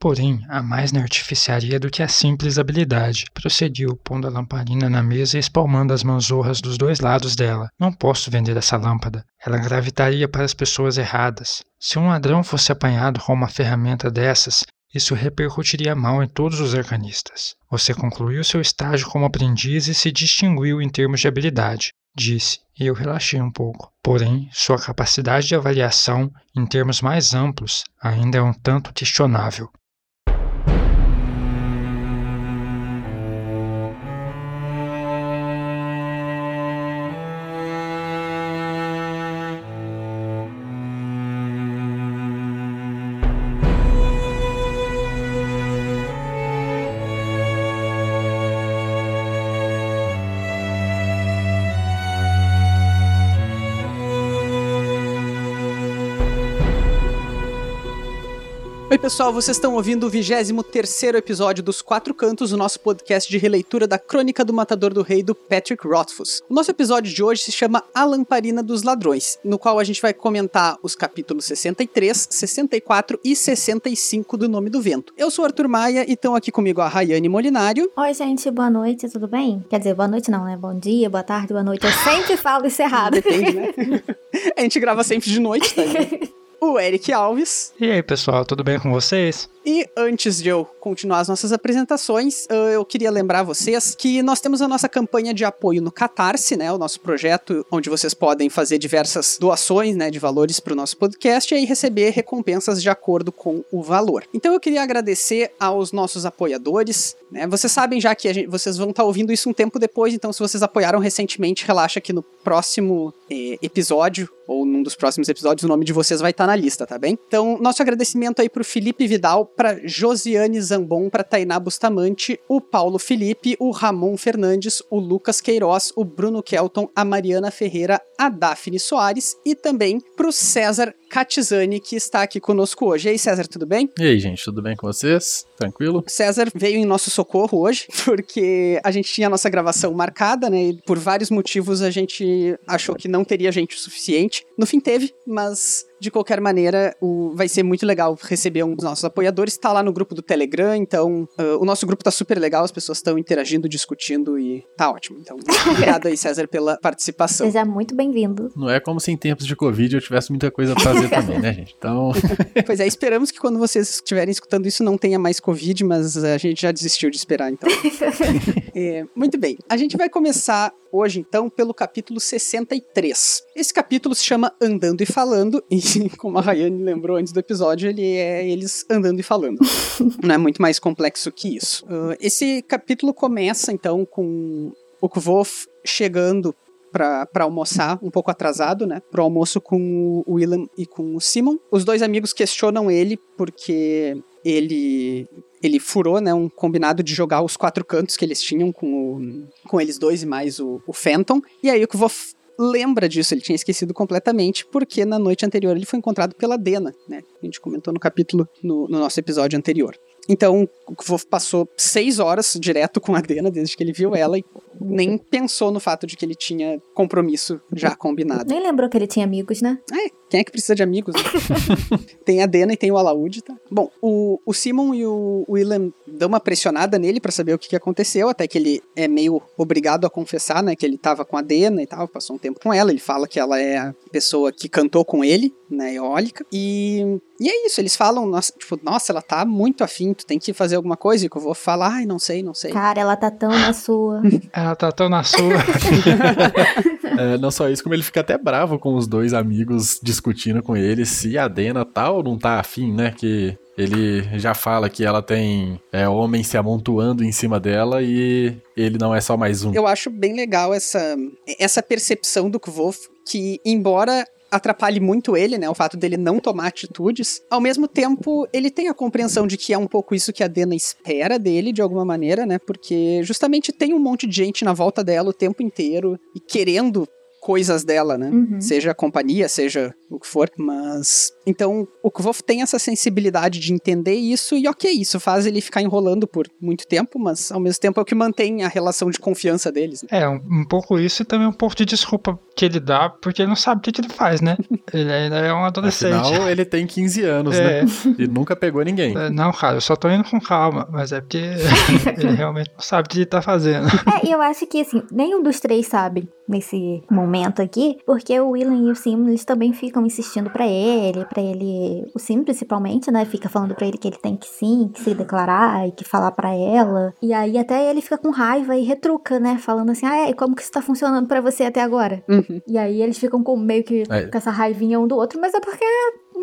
Porém, há mais na artificiaria do que a simples habilidade, prosseguiu, pondo a lamparina na mesa e espalmando as manzorras dos dois lados dela. Não posso vender essa lâmpada. Ela gravitaria para as pessoas erradas. Se um ladrão fosse apanhado com uma ferramenta dessas, isso repercutiria mal em todos os arcanistas. Você concluiu seu estágio como aprendiz e se distinguiu em termos de habilidade, disse, e eu relaxei um pouco. Porém, sua capacidade de avaliação, em termos mais amplos, ainda é um tanto questionável. Oi, pessoal, vocês estão ouvindo o 23 episódio dos Quatro Cantos, o nosso podcast de releitura da Crônica do Matador do Rei do Patrick Rothfuss. O nosso episódio de hoje se chama A Lamparina dos Ladrões, no qual a gente vai comentar os capítulos 63, 64 e 65 do Nome do Vento. Eu sou Arthur Maia e estão aqui comigo a Rayane Molinário. Oi, gente, boa noite, tudo bem? Quer dizer, boa noite não, né? Bom dia, boa tarde, boa noite. Eu sempre falo isso errado. Depende, né? a gente grava sempre de noite, tá? o Eric Alves. E aí, pessoal, tudo bem com vocês? E antes de eu continuar as nossas apresentações, ah, eu queria lembrar vocês que nós temos a nossa campanha de apoio no Catarse, né, o nosso projeto onde vocês podem fazer diversas doações, né, de valores para o nosso podcast e receber recompensas de acordo com o valor. Então eu queria agradecer aos nossos apoiadores, né? Vocês sabem já que gente, vocês vão estar tá ouvindo isso um tempo depois, então se vocês apoiaram recentemente, relaxa que no próximo eh, episódio ou num dos próximos episódios o nome de vocês vai estar tá na lista, tá bem? Então, nosso agradecimento aí pro Felipe Vidal, para Josiane Zambon, para Tainá Bustamante, o Paulo Felipe, o Ramon Fernandes, o Lucas Queiroz, o Bruno Kelton, a Mariana Ferreira, a Daphne Soares e também para o César Catizani, que está aqui conosco hoje. E aí, César, tudo bem? E aí, gente, tudo bem com vocês? Tranquilo? César veio em nosso socorro hoje, porque a gente tinha a nossa gravação marcada, né? E por vários motivos a gente achou que não teria gente o suficiente. No fim teve, mas de qualquer maneira, o, vai ser muito legal receber um dos nossos apoiadores. Está lá no grupo do Telegram, então uh, o nosso grupo tá super legal, as pessoas estão interagindo, discutindo e tá ótimo. Então, obrigado aí, César, pela participação. Seja muito bem-vindo. Não é como se em tempos de Covid eu tivesse muita coisa pra fazer também, né, gente? Então. pois é, esperamos que quando vocês estiverem escutando isso não tenha mais Covid, mas a gente já desistiu de esperar, então. é, muito bem. A gente vai começar hoje, então, pelo capítulo 63. Esse capítulo se chama Andando e Falando, e como a Rayane lembrou antes do episódio, ele é eles andando e falando. Não é muito mais complexo que isso. Uh, esse capítulo começa, então, com o Kvof chegando para almoçar, um pouco atrasado, né? Pro almoço com o William e com o Simon. Os dois amigos questionam ele porque ele ele furou, né, um combinado de jogar os quatro cantos que eles tinham com, o, com eles dois e mais o, o Phantom. E aí o Kvof lembra disso, ele tinha esquecido completamente, porque na noite anterior ele foi encontrado pela Dena, né? A gente comentou no capítulo, no, no nosso episódio anterior. Então, passou seis horas direto com a Dena desde que ele viu ela e nem pensou no fato de que ele tinha compromisso já combinado. Nem lembrou que ele tinha amigos, né? É, quem é que precisa de amigos? Né? tem a Dena e tem o Alaud, tá? Bom, o, o Simon e o William dão uma pressionada nele para saber o que, que aconteceu, até que ele é meio obrigado a confessar, né, que ele tava com a Dena e tal, passou um tempo com ela, ele fala que ela é a pessoa que cantou com ele, né, eólica, e, e é isso, eles falam, nossa, tipo, nossa, ela tá muito afim, tu tem que fazer alguma coisa, e que eu vou falar, ai, não sei, não sei. Cara, ela tá tão na sua. ela tá tão na sua. é, não só isso, como ele fica até bravo com os dois amigos discutindo com ele se a Dena tá ou não tá afim, né? Que ele já fala que ela tem é, homens se amontoando em cima dela e ele não é só mais um. Eu acho bem legal essa, essa percepção do Kvof, que embora atrapalhe muito ele, né? O fato dele não tomar atitudes. Ao mesmo tempo, ele tem a compreensão de que é um pouco isso que a Dena espera dele, de alguma maneira, né? Porque justamente tem um monte de gente na volta dela o tempo inteiro e querendo coisas dela, né? Uhum. Seja companhia, seja o que for. Mas. Então, o Kvof tem essa sensibilidade de entender isso, e ok, isso faz ele ficar enrolando por muito tempo, mas ao mesmo tempo é o que mantém a relação de confiança deles. Né? É, um, um, pouco isso e também um pouco de desculpa que ele dá, porque ele não sabe o que, que ele faz, né? ele ainda é um adolescente. Afinal, ele tem 15 anos, é. né? E nunca pegou ninguém. É, não, cara, eu só tô indo com calma, mas é porque ele realmente não sabe o que ele tá fazendo. É, e eu acho que, assim, nenhum dos três sabe nesse momento aqui, porque o William e o Sim, eles também ficam insistindo para ele, para ele, o Sim principalmente, né, fica falando para ele que ele tem que sim, que se declarar e que falar para ela. E aí até ele fica com raiva e retruca, né, falando assim: "Ah, é, como que isso tá funcionando para você até agora?". Uhum. E aí eles ficam com meio que é. com essa raivinha um do outro, mas é porque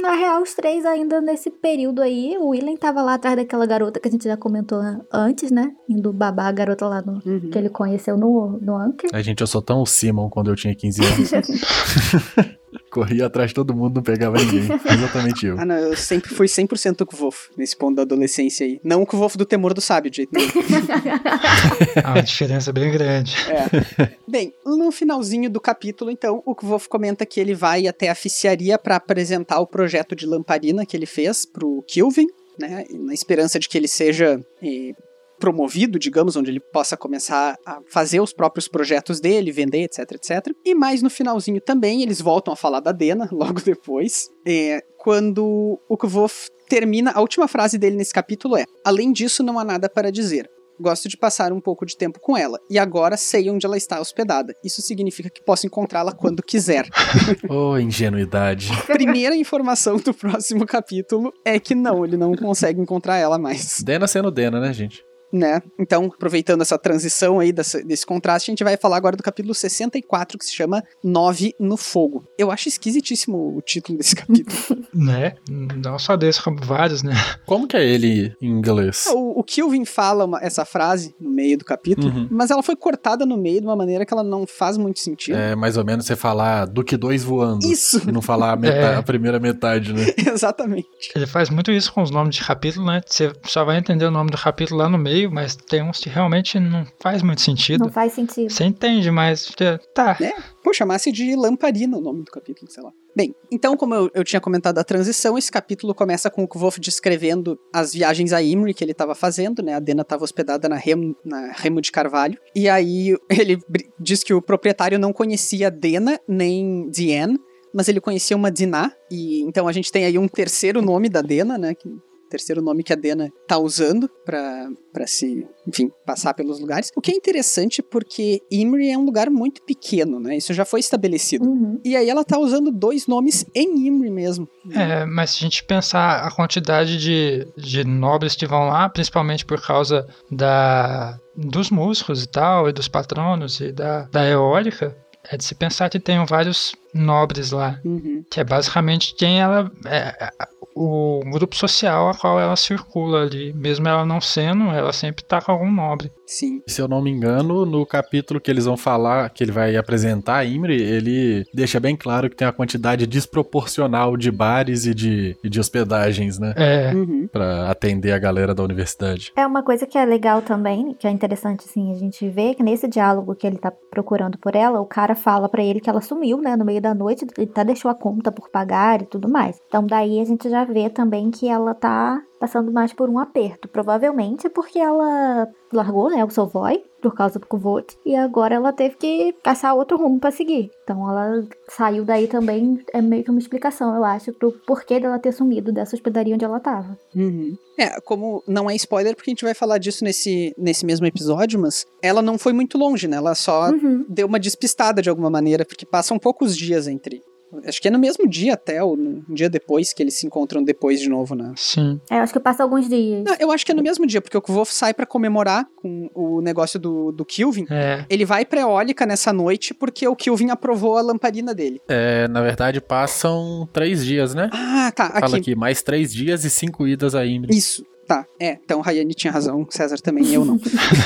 na real, os três ainda nesse período aí, o William tava lá atrás daquela garota que a gente já comentou antes, né? Indo babar a garota lá no, uhum. que ele conheceu no, no Anchor. A gente, eu sou tão o Simon quando eu tinha 15 anos. Corria atrás de todo mundo, não pegava ninguém. Exatamente eu. Ah, não, eu sempre fui 100% o Kvof nesse ponto da adolescência aí. Não o Kvof do temor do sábio, de jeito nenhum. ah, uma diferença bem grande. É. Bem, no finalzinho do capítulo, então, o Kvof comenta que ele vai até a ficiaria para apresentar o projeto de lamparina que ele fez pro Kilvin, né, na esperança de que ele seja eh, promovido, digamos, onde ele possa começar a fazer os próprios projetos dele, vender, etc, etc. E mais no finalzinho também, eles voltam a falar da Dena, logo depois, é, quando o Kvof termina, a última frase dele nesse capítulo é: Além disso, não há nada para dizer. Gosto de passar um pouco de tempo com ela, e agora sei onde ela está hospedada. Isso significa que posso encontrá-la quando quiser. oh, ingenuidade. Primeira informação do próximo capítulo é que não, ele não consegue encontrar ela mais. Dena sendo Dena, né, gente? Né? Então, aproveitando essa transição aí, desse, desse contraste, a gente vai falar agora do capítulo 64, que se chama Nove no Fogo. Eu acho esquisitíssimo o título desse capítulo. né? Não só desse, como vários, né? Como que é ele em inglês? O, o Kilvin fala uma, essa frase no meio do capítulo, uhum. mas ela foi cortada no meio de uma maneira que ela não faz muito sentido. É mais ou menos você falar do que dois voando. Isso! E não falar a, metade, é. a primeira metade, né? Exatamente. Ele faz muito isso com os nomes de capítulo, né? Você só vai entender o nome do capítulo lá no meio meio, mas tem uns que realmente não faz muito sentido. Não faz sentido. Você entende, mas tá. É, pô, chamasse de lamparina o nome do capítulo, sei lá. Bem, então, como eu, eu tinha comentado a transição, esse capítulo começa com o Kvof descrevendo as viagens a Imri que ele estava fazendo, né? A Dena estava hospedada na Remo, na Remo de Carvalho. E aí ele diz que o proprietário não conhecia Dena nem Diane, mas ele conhecia uma Diná, e então a gente tem aí um terceiro nome da Dena, né? Que terceiro nome que a Dena tá usando para se, enfim, passar pelos lugares. O que é interessante porque Imri é um lugar muito pequeno, né? Isso já foi estabelecido. Uhum. E aí ela tá usando dois nomes em Imri mesmo. É, mas se a gente pensar a quantidade de, de nobres que vão lá, principalmente por causa da dos músicos e tal, e dos patronos e da, da eólica, é de se pensar que tem vários nobres lá, uhum. que é basicamente quem ela é, o grupo social a qual ela circula ali. Mesmo ela não sendo, ela sempre tá com algum nobre. Sim. Se eu não me engano, no capítulo que eles vão falar, que ele vai apresentar a Imri, ele deixa bem claro que tem uma quantidade desproporcional de bares e de, e de hospedagens, né? É. Uhum. Pra atender a galera da universidade. É uma coisa que é legal também, que é interessante, assim, a gente vê que nesse diálogo que ele tá procurando por ela, o cara fala para ele que ela sumiu, né, no meio da noite, ele até deixou a conta por pagar e tudo mais. Então daí a gente já vê também que ela tá passando mais por um aperto. Provavelmente porque ela largou, né, o Sovoy por causa do Kuvot, e agora ela teve que caçar outro rumo para seguir. Então ela saiu daí também, é meio que uma explicação, eu acho, pro porquê dela ter sumido dessa hospedaria onde ela tava. Uhum. É, como não é spoiler, porque a gente vai falar disso nesse, nesse mesmo episódio, mas ela não foi muito longe, né? Ela só uhum. deu uma despistada de alguma maneira, porque passam poucos dias entre Acho que é no mesmo dia até, ou um dia depois que eles se encontram depois de novo, né? Sim. É, acho que passa alguns dias. Não, eu acho que é no mesmo dia, porque o Kvolf sai para comemorar com o negócio do, do Kilvin. É. Ele vai pra Eólica nessa noite porque o Kilvin aprovou a lamparina dele. É, na verdade, passam três dias, né? Ah, tá. Fala aqui, mais três dias e cinco idas a Imri. Isso. Tá, é. Então Rayane tinha razão, César também, eu não.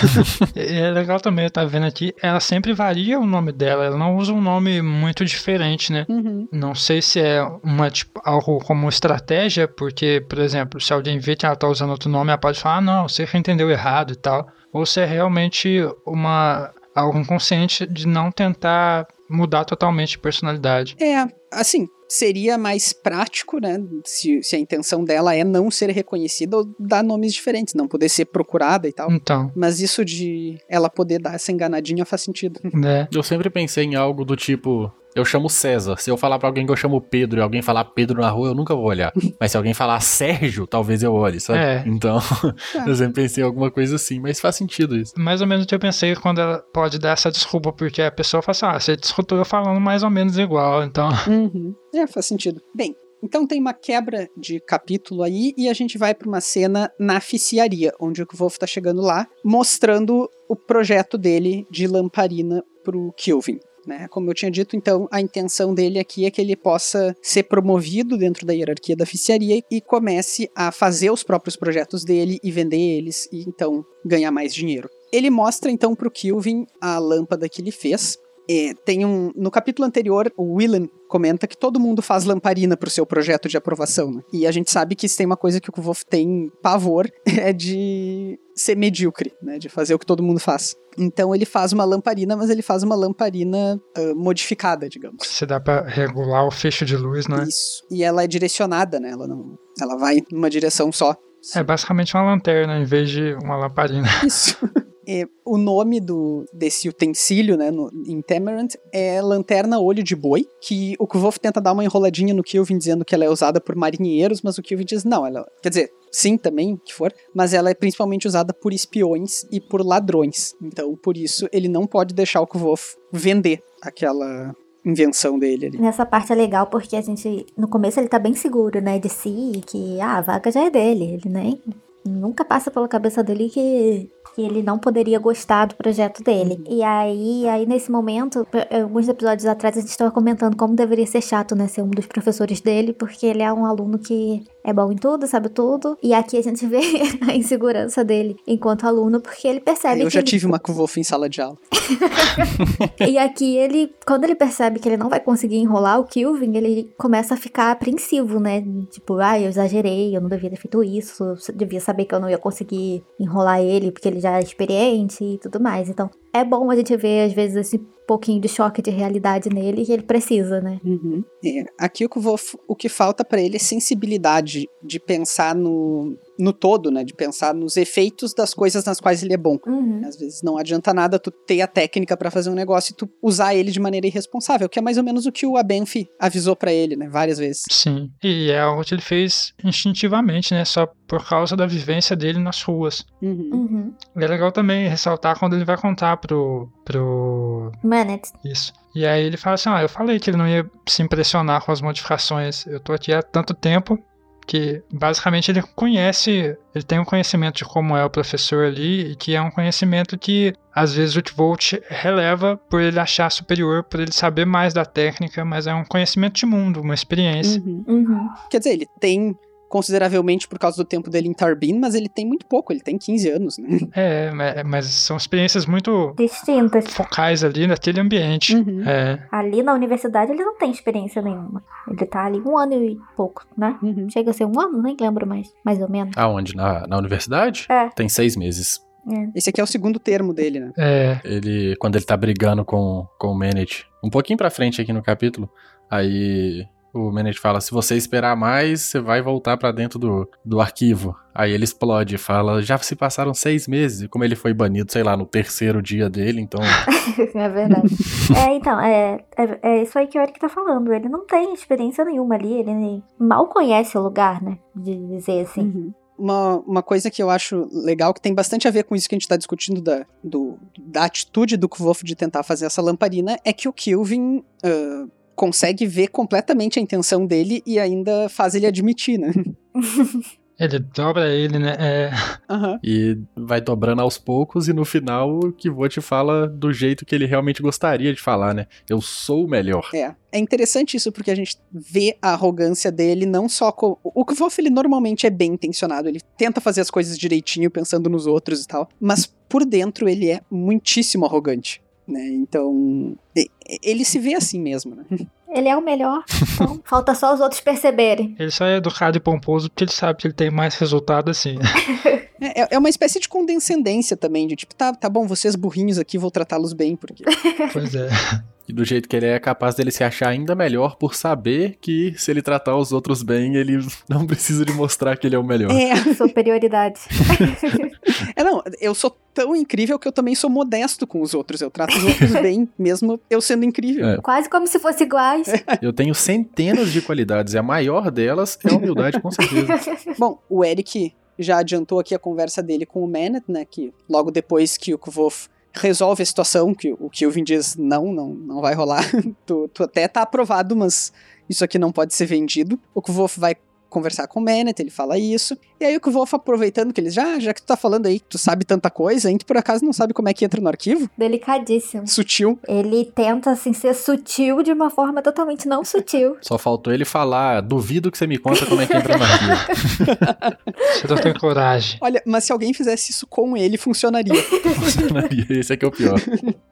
é legal também, eu tava vendo aqui, ela sempre varia o nome dela, ela não usa um nome muito diferente, né? Uhum. Não sei se é uma, tipo, algo como estratégia, porque, por exemplo, se alguém vê que ela tá usando outro nome, ela pode falar, ah, não, você entendeu errado e tal. Ou se é realmente uma algo inconsciente de não tentar mudar totalmente de personalidade. É, assim, seria mais prático, né? Se, se, a intenção dela é não ser reconhecida ou dar nomes diferentes, não poder ser procurada e tal. Então. Mas isso de ela poder dar essa enganadinha faz sentido. É. Eu sempre pensei em algo do tipo. Eu chamo César. Se eu falar pra alguém que eu chamo Pedro e alguém falar Pedro na rua, eu nunca vou olhar. Mas se alguém falar Sérgio, talvez eu olhe, sabe? É. Então, eu sempre pensei em alguma coisa assim, mas faz sentido isso. Mais ou menos o que eu pensei quando ela pode dar essa desculpa, porque a pessoa fala assim, ah, você escutou eu falando mais ou menos igual, então... Uhum. É, faz sentido. Bem, então tem uma quebra de capítulo aí e a gente vai para uma cena na oficiaria, onde o Wolf tá chegando lá, mostrando o projeto dele de lamparina pro Kilvin. Né? Como eu tinha dito, então a intenção dele aqui é que ele possa ser promovido dentro da hierarquia da oficiaria e comece a fazer os próprios projetos dele e vender eles e então ganhar mais dinheiro. Ele mostra então pro Kilvin a lâmpada que ele fez. É, tem um no capítulo anterior o Willen comenta que todo mundo faz lamparina pro seu projeto de aprovação, né? E a gente sabe que se tem uma coisa que o Kvolf tem pavor é de ser medíocre, né? De fazer o que todo mundo faz. Então ele faz uma lamparina, mas ele faz uma lamparina uh, modificada, digamos. Se dá para regular o fecho de luz, né? Isso. E ela é direcionada, né? Ela não, ela vai numa direção só. É basicamente uma lanterna em vez de uma lamparina. Isso. É, o nome do, desse utensílio, né, no, em Temerant, é Lanterna Olho de Boi, que o Kvolf tenta dar uma enroladinha no Kilvin dizendo que ela é usada por marinheiros, mas o Kilvin diz não, ela, quer dizer, sim também, que for, mas ela é principalmente usada por espiões e por ladrões. Então, por isso, ele não pode deixar o Kvolf vender aquela invenção dele ali. Nessa parte é legal porque a gente, no começo ele tá bem seguro, né, de si, que ah, a vaga já é dele, ele nem nunca passa pela cabeça dele que que ele não poderia gostar do projeto dele. Uhum. E aí, aí nesse momento, alguns episódios atrás a gente estava comentando como deveria ser chato, né, ser um dos professores dele, porque ele é um aluno que é bom em tudo, sabe tudo. E aqui a gente vê a insegurança dele enquanto aluno, porque ele percebe Eu já ele... tive uma com em sala de aula. e aqui ele, quando ele percebe que ele não vai conseguir enrolar o Kilvin, ele começa a ficar apreensivo, né? Tipo, ah, eu exagerei, eu não devia ter feito isso, devia saber que eu não ia conseguir enrolar ele, porque ele já é experiente e tudo mais. Então, é bom a gente ver, às vezes, esse pouquinho de choque de realidade nele que ele precisa, né? Uhum. É, aqui o que, vou, o que falta para ele é sensibilidade de pensar no, no todo, né? De pensar nos efeitos das coisas nas quais ele é bom. Uhum. Às vezes não adianta nada tu ter a técnica para fazer um negócio e tu usar ele de maneira irresponsável, que é mais ou menos o que o Abenfi avisou para ele, né? Várias vezes. Sim. E é algo que ele fez instintivamente, né? Só por causa da vivência dele nas ruas. Uhum. Uhum. E é legal também ressaltar quando ele vai contar pro. pro. Manet. Isso. E aí ele fala assim: ah, eu falei que ele não ia se impressionar com as modificações. Eu tô aqui há tanto tempo que basicamente ele conhece, ele tem um conhecimento de como é o professor ali e que é um conhecimento que às vezes o Volt releva por ele achar superior, por ele saber mais da técnica, mas é um conhecimento de mundo, uma experiência. Uhum. Uhum. Quer dizer, ele tem consideravelmente por causa do tempo dele em Tarbin, mas ele tem muito pouco, ele tem 15 anos, né? É, mas são experiências muito Distintas. focais ali naquele ambiente. Uhum. É, Ali na universidade ele não tem experiência nenhuma. Ele tá ali um ano e pouco, né? Uhum. Chega a ser um ano, nem lembro mais. Mais ou menos. Aonde? Na, na universidade? É. Tem seis meses. Esse aqui é o segundo termo dele, né? é, Ele, quando ele tá brigando com, com o Manet, um pouquinho pra frente aqui no capítulo, aí o Manet fala, se você esperar mais, você vai voltar pra dentro do, do arquivo. Aí ele explode e fala, já se passaram seis meses, e como ele foi banido, sei lá, no terceiro dia dele, então... é verdade. é, então, é, é, é isso aí que o Eric tá falando. Ele não tem experiência nenhuma ali, ele mal conhece o lugar, né? De dizer assim. Uhum. Uma, uma coisa que eu acho legal, que tem bastante a ver com isso que a gente tá discutindo da, do, da atitude do Kvolf de tentar fazer essa lamparina, é que o Kilvin ah, consegue ver completamente a intenção dele e ainda faz ele admitir, né? ele dobra ele, né? É, Aham. E vai dobrando aos poucos, e no final o Kivô te fala do jeito que ele realmente gostaria de falar, né? Eu sou o melhor. É. É interessante isso porque a gente vê a arrogância dele não só com. O Kvolf, ele normalmente é bem intencionado, ele tenta fazer as coisas direitinho, pensando nos outros e tal, mas por dentro ele é muitíssimo arrogante. Né? Então, ele se vê assim mesmo, né? Ele é o melhor. Então, falta só os outros perceberem. ele só é educado e pomposo porque ele sabe que ele tem mais resultado assim. É, é uma espécie de condescendência também, de tipo, tá, tá bom, vocês burrinhos aqui, vou tratá-los bem, porque. pois é. E do jeito que ele é, é capaz dele se achar ainda melhor por saber que se ele tratar os outros bem, ele não precisa de mostrar que ele é o melhor. É, Superioridade. é não, eu sou tão incrível que eu também sou modesto com os outros. Eu trato os outros bem, mesmo eu sendo incrível. É. Quase como se fossem iguais. Eu tenho centenas de qualidades e a maior delas é a humildade, com certeza. Bom, o Eric já adiantou aqui a conversa dele com o Manet, né? Que logo depois que o Kvof resolve a situação, que o Kilvin diz não, não, não vai rolar. tu, tu até tá aprovado, mas isso aqui não pode ser vendido. O Kvof vai conversar com o Manet, ele fala isso. E aí o Kvolf aproveitando que ele já, já que tu tá falando aí que tu sabe tanta coisa, tu por acaso não sabe como é que entra no arquivo? Delicadíssimo. Sutil. Ele tenta, assim, ser sutil de uma forma totalmente não sutil. Só faltou ele falar, duvido que você me conta como é que entra no arquivo. Você não tem coragem. Olha, mas se alguém fizesse isso com ele, funcionaria. Funcionaria, esse aqui é o pior.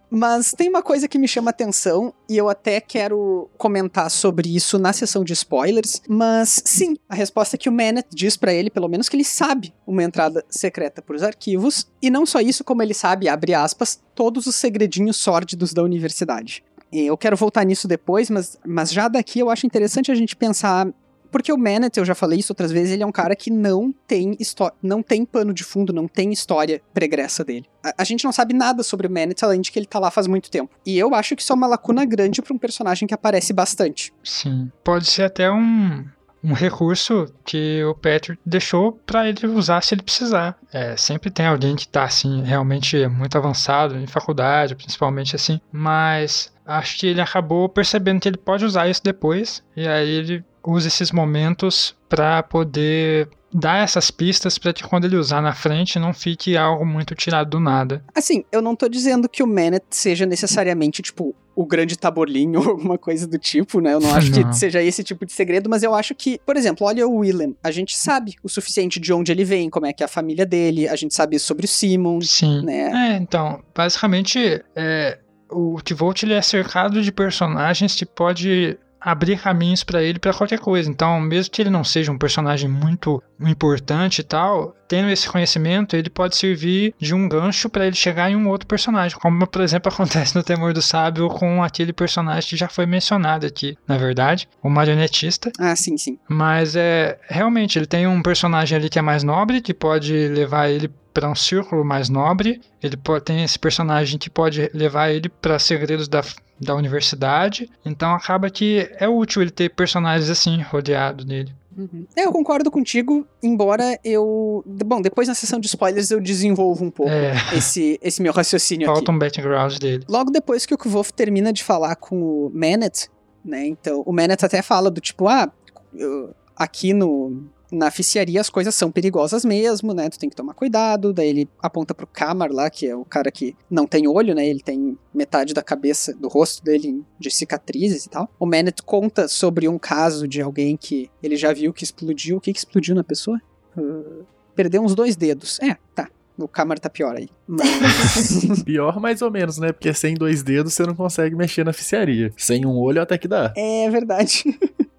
Mas tem uma coisa que me chama atenção e eu até quero comentar sobre isso na sessão de spoilers. Mas sim, a resposta que o Manet diz para ele, pelo menos que ele sabe uma entrada secreta para os arquivos. E não só isso, como ele sabe, abre aspas, todos os segredinhos sórdidos da universidade. Eu quero voltar nisso depois, mas, mas já daqui eu acho interessante a gente pensar porque o Manet, eu já falei isso outras vezes, ele é um cara que não tem não tem pano de fundo, não tem história pregressa dele. A, a, gente não sabe nada sobre o Manet, além de que ele tá lá faz muito tempo. E eu acho que isso é uma lacuna grande para um personagem que aparece bastante. Sim. Pode ser até um, um recurso que o Patrick deixou para ele usar se ele precisar. É, sempre tem alguém que tá assim realmente muito avançado em faculdade, principalmente assim, mas acho que ele acabou percebendo que ele pode usar isso depois e aí ele usa esses momentos para poder dar essas pistas para que quando ele usar na frente não fique algo muito tirado do nada. Assim, eu não tô dizendo que o Manet seja necessariamente, tipo, o grande taborlinho ou alguma coisa do tipo, né? Eu não acho não. que seja esse tipo de segredo, mas eu acho que, por exemplo, olha o Willem. A gente sabe o suficiente de onde ele vem, como é que é a família dele, a gente sabe sobre o Simon. Sim. Né? É, então, basicamente, é, o Tivolt ele é cercado de personagens que pode abrir caminhos para ele para qualquer coisa. Então, mesmo que ele não seja um personagem muito importante e tal, tendo esse conhecimento, ele pode servir de um gancho para ele chegar em um outro personagem, como por exemplo acontece no Temor do Sábio com aquele personagem que já foi mencionado aqui, na verdade, o marionetista. Ah, sim, sim. Mas é realmente ele tem um personagem ali que é mais nobre, que pode levar ele para um círculo mais nobre. Ele pode, tem esse personagem que pode levar ele para segredos da, da universidade. Então acaba que é útil ele ter personagens assim rodeado nele. Uhum. É, eu concordo contigo, embora eu. Bom, depois na sessão de spoilers eu desenvolvo um pouco é. esse, esse meu raciocínio Falta aqui. Falta um background dele. Logo depois que o Kvolf termina de falar com o Manet, né? Então, o Manet até fala do tipo, ah, eu, aqui no, na oficiaria as coisas são perigosas mesmo, né? Tu tem que tomar cuidado. Daí ele aponta pro Kamar lá, que é o cara que não tem olho, né? Ele tem metade da cabeça, do rosto dele de cicatrizes e tal. O Manet conta sobre um caso de alguém que ele já viu que explodiu. O que, que explodiu na pessoa? Uh, perdeu uns dois dedos. É, tá. O Camar tá pior aí. Mas... pior mais ou menos, né? Porque sem dois dedos você não consegue mexer na oficiaria. Sem um olho até que dá. É verdade.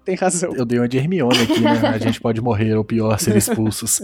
Tem razão. Eu dei uma de Hermione aqui, né? A gente pode morrer ou pior, ser expulsos.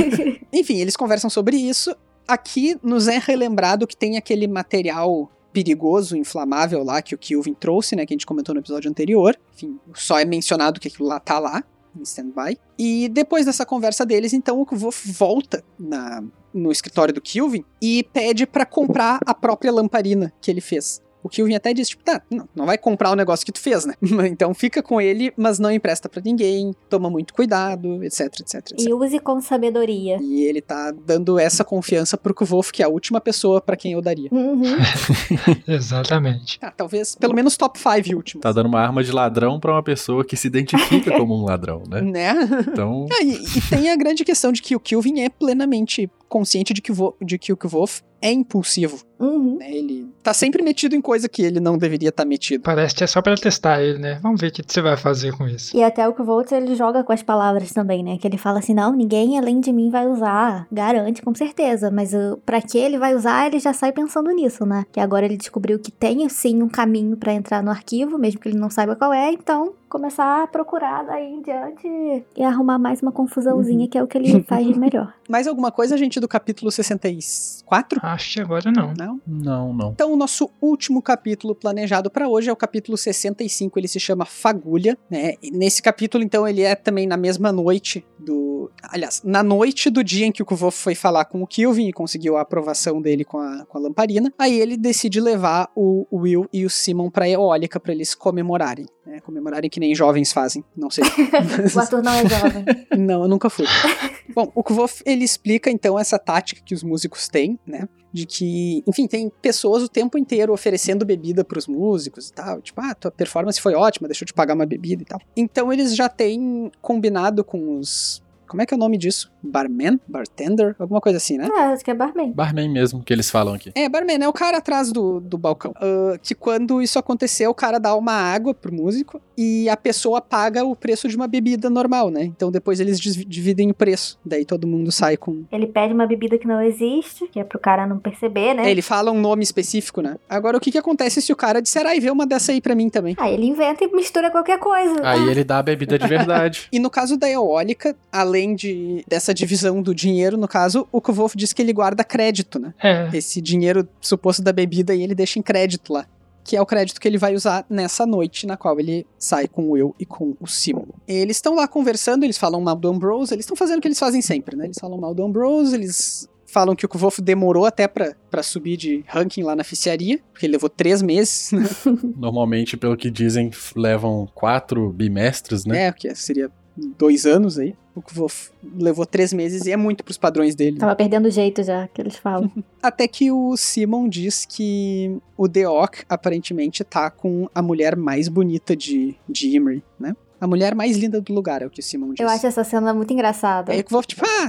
Enfim, eles conversam sobre isso. Aqui nos é relembrado que tem aquele material perigoso, inflamável lá que o Kilvin trouxe, né? Que a gente comentou no episódio anterior. Enfim, só é mencionado que aquilo lá tá lá em stand-by. E depois dessa conversa deles, então o Kvof volta na, no escritório do Kilvin e pede para comprar a própria lamparina que ele fez. O Kilvin até diz, tipo, tá, não, não vai comprar o negócio que tu fez, né? então fica com ele, mas não empresta para ninguém, toma muito cuidado, etc, etc, etc. E use com sabedoria. E ele tá dando essa confiança pro Kvolf, que é a última pessoa para quem eu daria. Uhum. Exatamente. Ah, talvez, pelo menos top 5 último. Tá dando uma arma de ladrão para uma pessoa que se identifica como um ladrão, né? Né? Então... Ah, e, e, tem a grande questão de que o Kilvin é plenamente consciente de que, o, de que o Kvolf é impulsivo. Uhum. Né? Ele tá sempre metido em coisa que ele não deveria estar tá metido. Parece que é só para testar ele, né? Vamos ver o que você vai fazer com isso. E até o Kvolf, ele joga com as palavras também, né? Que ele fala assim, não, ninguém além de mim vai usar. Garante, com certeza. Mas uh, para que ele vai usar, ele já sai pensando nisso, né? Que agora ele descobriu que tem, sim, um caminho para entrar no arquivo, mesmo que ele não saiba qual é. Então, começar a procurar daí em diante e arrumar mais uma confusãozinha, uhum. que é o que ele faz de melhor. Mais alguma coisa, gente, do capítulo 64? Acho que agora não. Não, Não? Não. Então, o nosso último capítulo planejado para hoje é o capítulo 65, ele se chama Fagulha, né? E nesse capítulo, então, ele é também na mesma noite do. Aliás, na noite do dia em que o Kvof foi falar com o Kilvin e conseguiu a aprovação dele com a, com a lamparina, aí ele decide levar o Will e o Simon pra eólica para eles comemorarem. Né? Comemorarem que nem jovens fazem, não sei. o Arthur não é jovem. não, eu nunca fui. Bom, o Kvof, ele explica então essa tática que os músicos têm, né? De que, enfim, tem pessoas o tempo inteiro oferecendo bebida pros músicos e tal. Tipo, ah, tua performance foi ótima, deixa eu te pagar uma bebida e tal. Então eles já têm combinado com os como é que é o nome disso? Barman? Bartender? Alguma coisa assim, né? É, acho que é barman. Barman mesmo, que eles falam aqui. É, barman, é o cara atrás do, do balcão. Uh, que quando isso acontecer, o cara dá uma água pro músico e a pessoa paga o preço de uma bebida normal, né? Então depois eles dividem o preço. Daí todo mundo sai com. Ele pede uma bebida que não existe, que é pro cara não perceber, né? É, ele fala um nome específico, né? Agora o que que acontece se o cara disser, ah, e vê uma dessa aí pra mim também? Aí ele inventa e mistura qualquer coisa. Aí ele dá a bebida de verdade. e no caso da eólica, além de dessa divisão do dinheiro, no caso, o Kvolf diz que ele guarda crédito, né? É. Esse dinheiro suposto da bebida e ele deixa em crédito lá. Que é o crédito que ele vai usar nessa noite na qual ele sai com o Will e com o Simon. Eles estão lá conversando, eles falam mal do Ambrose, eles estão fazendo o que eles fazem sempre, né? Eles falam mal do Ambrose, eles falam que o Kvolf demorou até para subir de ranking lá na oficiaria, porque ele levou três meses, né? Normalmente, pelo que dizem, levam quatro bimestres, né? É, porque seria dois anos aí. O Kvolf levou três meses e é muito pros padrões dele. Tava perdendo o jeito já, que eles falam. Até que o Simon diz que o Deok aparentemente tá com a mulher mais bonita de, de Imri, né? A mulher mais linda do lugar, é o que o Simon diz. Eu acho essa cena muito engraçada. Aí o Kvolf, tipo, ah!